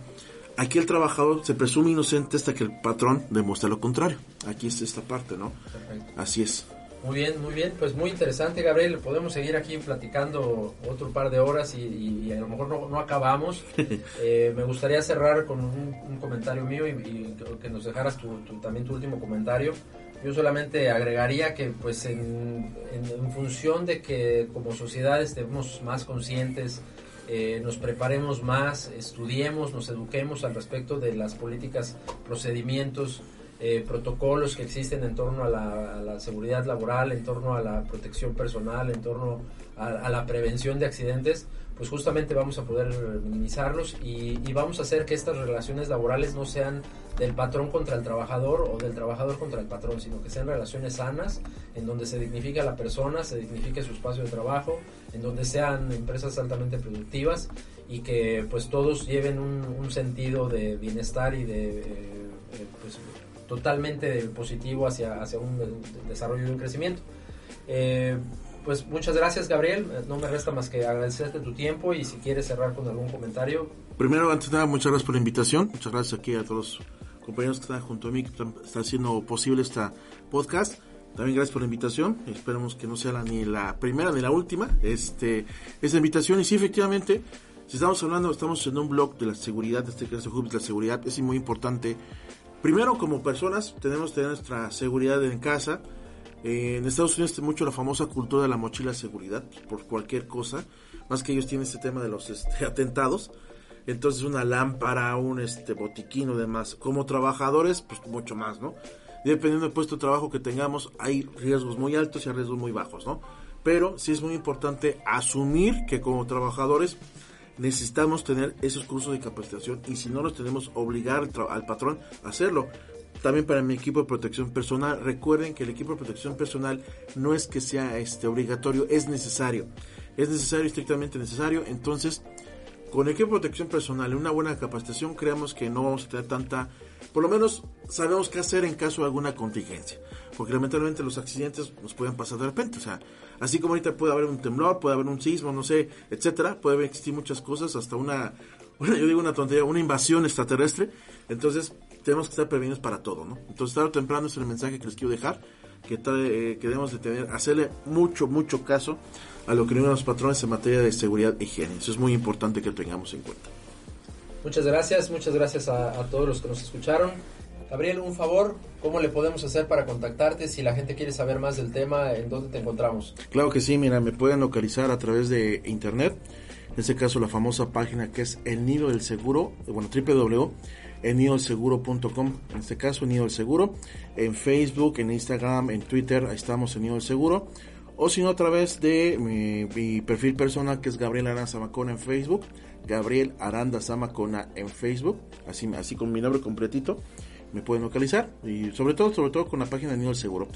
Aquí el trabajador se presume inocente hasta que el patrón demuestre lo contrario. Aquí es esta parte, ¿no? Así es. Muy bien, muy bien, pues muy interesante Gabriel, podemos seguir aquí platicando otro par de horas y, a lo mejor no, acabamos. Eh, me gustaría cerrar con un, comentario mío y, que nos dejaras tu, también tu último comentario. Yo solamente agregaría que pues en, función de que como sociedad estemos más conscientes, eh, nos preparemos más, estudiemos, nos eduquemos al respecto de las políticas, procedimientos, eh, protocolos que existen en torno a la, seguridad laboral, en torno a la protección personal, en torno a, la prevención de accidentes, pues justamente vamos a poder minimizarlos y, vamos a hacer que estas relaciones laborales no sean del patrón contra el trabajador o del trabajador contra el patrón, sino que sean relaciones sanas, en donde se dignifique a la persona, se dignifique su espacio de trabajo, en donde sean empresas altamente productivas y que pues todos lleven un, sentido de bienestar y de eh, pues, totalmente positivo hacia, hacia un, desarrollo y un crecimiento. Eh, pues muchas gracias Gabriel, no me resta más que agradecerte tu tiempo y si quieres cerrar con algún comentario. Primero, antes de nada, muchas gracias por la invitación, muchas gracias aquí a todos los compañeros que están junto a mí, que están, haciendo posible esta podcast. También gracias por la invitación. Esperemos que no sea la, ni la primera ni la última. Este, esta invitación. Y sí, efectivamente, si estamos hablando, estamos en un blog de la seguridad, de este caso de la seguridad, es muy importante Primero, como personas, tenemos que tener nuestra seguridad en casa. Eh, en Estados Unidos está mucho la famosa cultura de la mochila de seguridad, por cualquier cosa. Más que ellos tienen este tema de los este, atentados. Entonces, una lámpara, un este, botiquín o demás. Como trabajadores, pues mucho más, ¿no? Dependiendo del puesto de trabajo que tengamos, hay riesgos muy altos y hay riesgos muy bajos, ¿no? Pero sí es muy importante asumir que como trabajadores necesitamos tener esos cursos de capacitación y si no los tenemos, obligar al, patrón a hacerlo. También para mi equipo de protección personal, recuerden que el equipo de protección personal no es que sea este obligatorio, es necesario. Es necesario, estrictamente necesario. Entonces, con equipo de protección personal y una buena capacitación, creemos que no vamos a tener tanta, por lo menos sabemos qué hacer en caso de alguna contingencia. Porque lamentablemente los accidentes nos pueden pasar de repente. O sea, así como ahorita puede haber un temblor, puede haber un sismo, no sé, etcétera, puede existir muchas cosas, hasta una, yo digo una tontería, una invasión extraterrestre. Entonces, tenemos que estar prevenidos para todo, ¿no? Entonces, tarde o temprano es el mensaje que les quiero dejar, que, eh, que debemos de tener, hacerle mucho, mucho caso a lo que digan los patrones en materia de seguridad y higiene. Eso es muy importante que lo tengamos en cuenta. Muchas gracias, muchas gracias a, todos los que nos escucharon. Gabriel, un favor, ¿cómo le podemos hacer para contactarte si la gente quiere saber más del tema? ¿En dónde te encontramos? Claro que sí, mira, me pueden localizar a través de internet. En este caso, la famosa página que es El Nido del Seguro, bueno. En este caso, Nido del Seguro. En Facebook, en Instagram, en Twitter, ahí estamos, El Nido del Seguro o si no a través de mi, perfil personal que es Gabriel Aranda Zamacona en Facebook, Gabriel Aranda Zamacona en Facebook, así, así con mi nombre completito, me pueden localizar y sobre todo, sobre todo con la página de Nido del Seguro.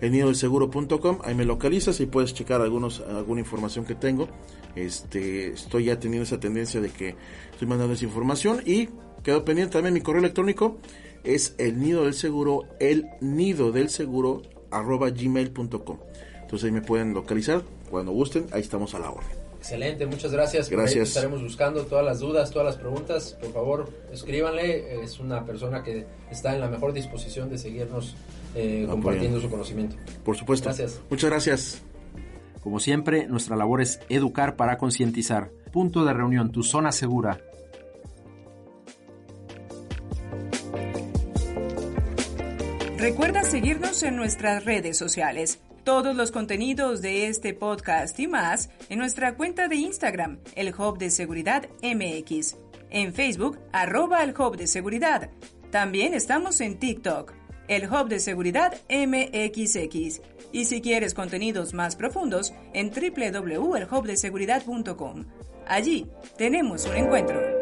En nidodelseguro.com, ahí me localizas y puedes checar algunos, alguna información que tengo. Este, estoy ya teniendo esa tendencia de que estoy mandando esa información y quedo pendiente también mi correo electrónico es el nido del seguro, el nido del seguro. Entonces ahí me pueden localizar cuando gusten, ahí estamos a la hora. Excelente, muchas gracias. Gracias. estaremos buscando todas las dudas, todas las preguntas. Por favor, escríbanle. Es una persona que está en la mejor disposición de seguirnos eh, compartiendo su conocimiento. Por supuesto. Gracias. Muchas gracias. Como siempre, nuestra labor es educar para concientizar. Punto de reunión, tu zona segura. Recuerda seguirnos en nuestras redes sociales todos los contenidos de este podcast y más en nuestra cuenta de Instagram, el Hub de Seguridad MX. En Facebook, arroba el Hub de Seguridad. También estamos en TikTok, el Hub de Seguridad MXX. Y si quieres contenidos más profundos, en www.elhubdeseguridad.com. Allí tenemos un encuentro.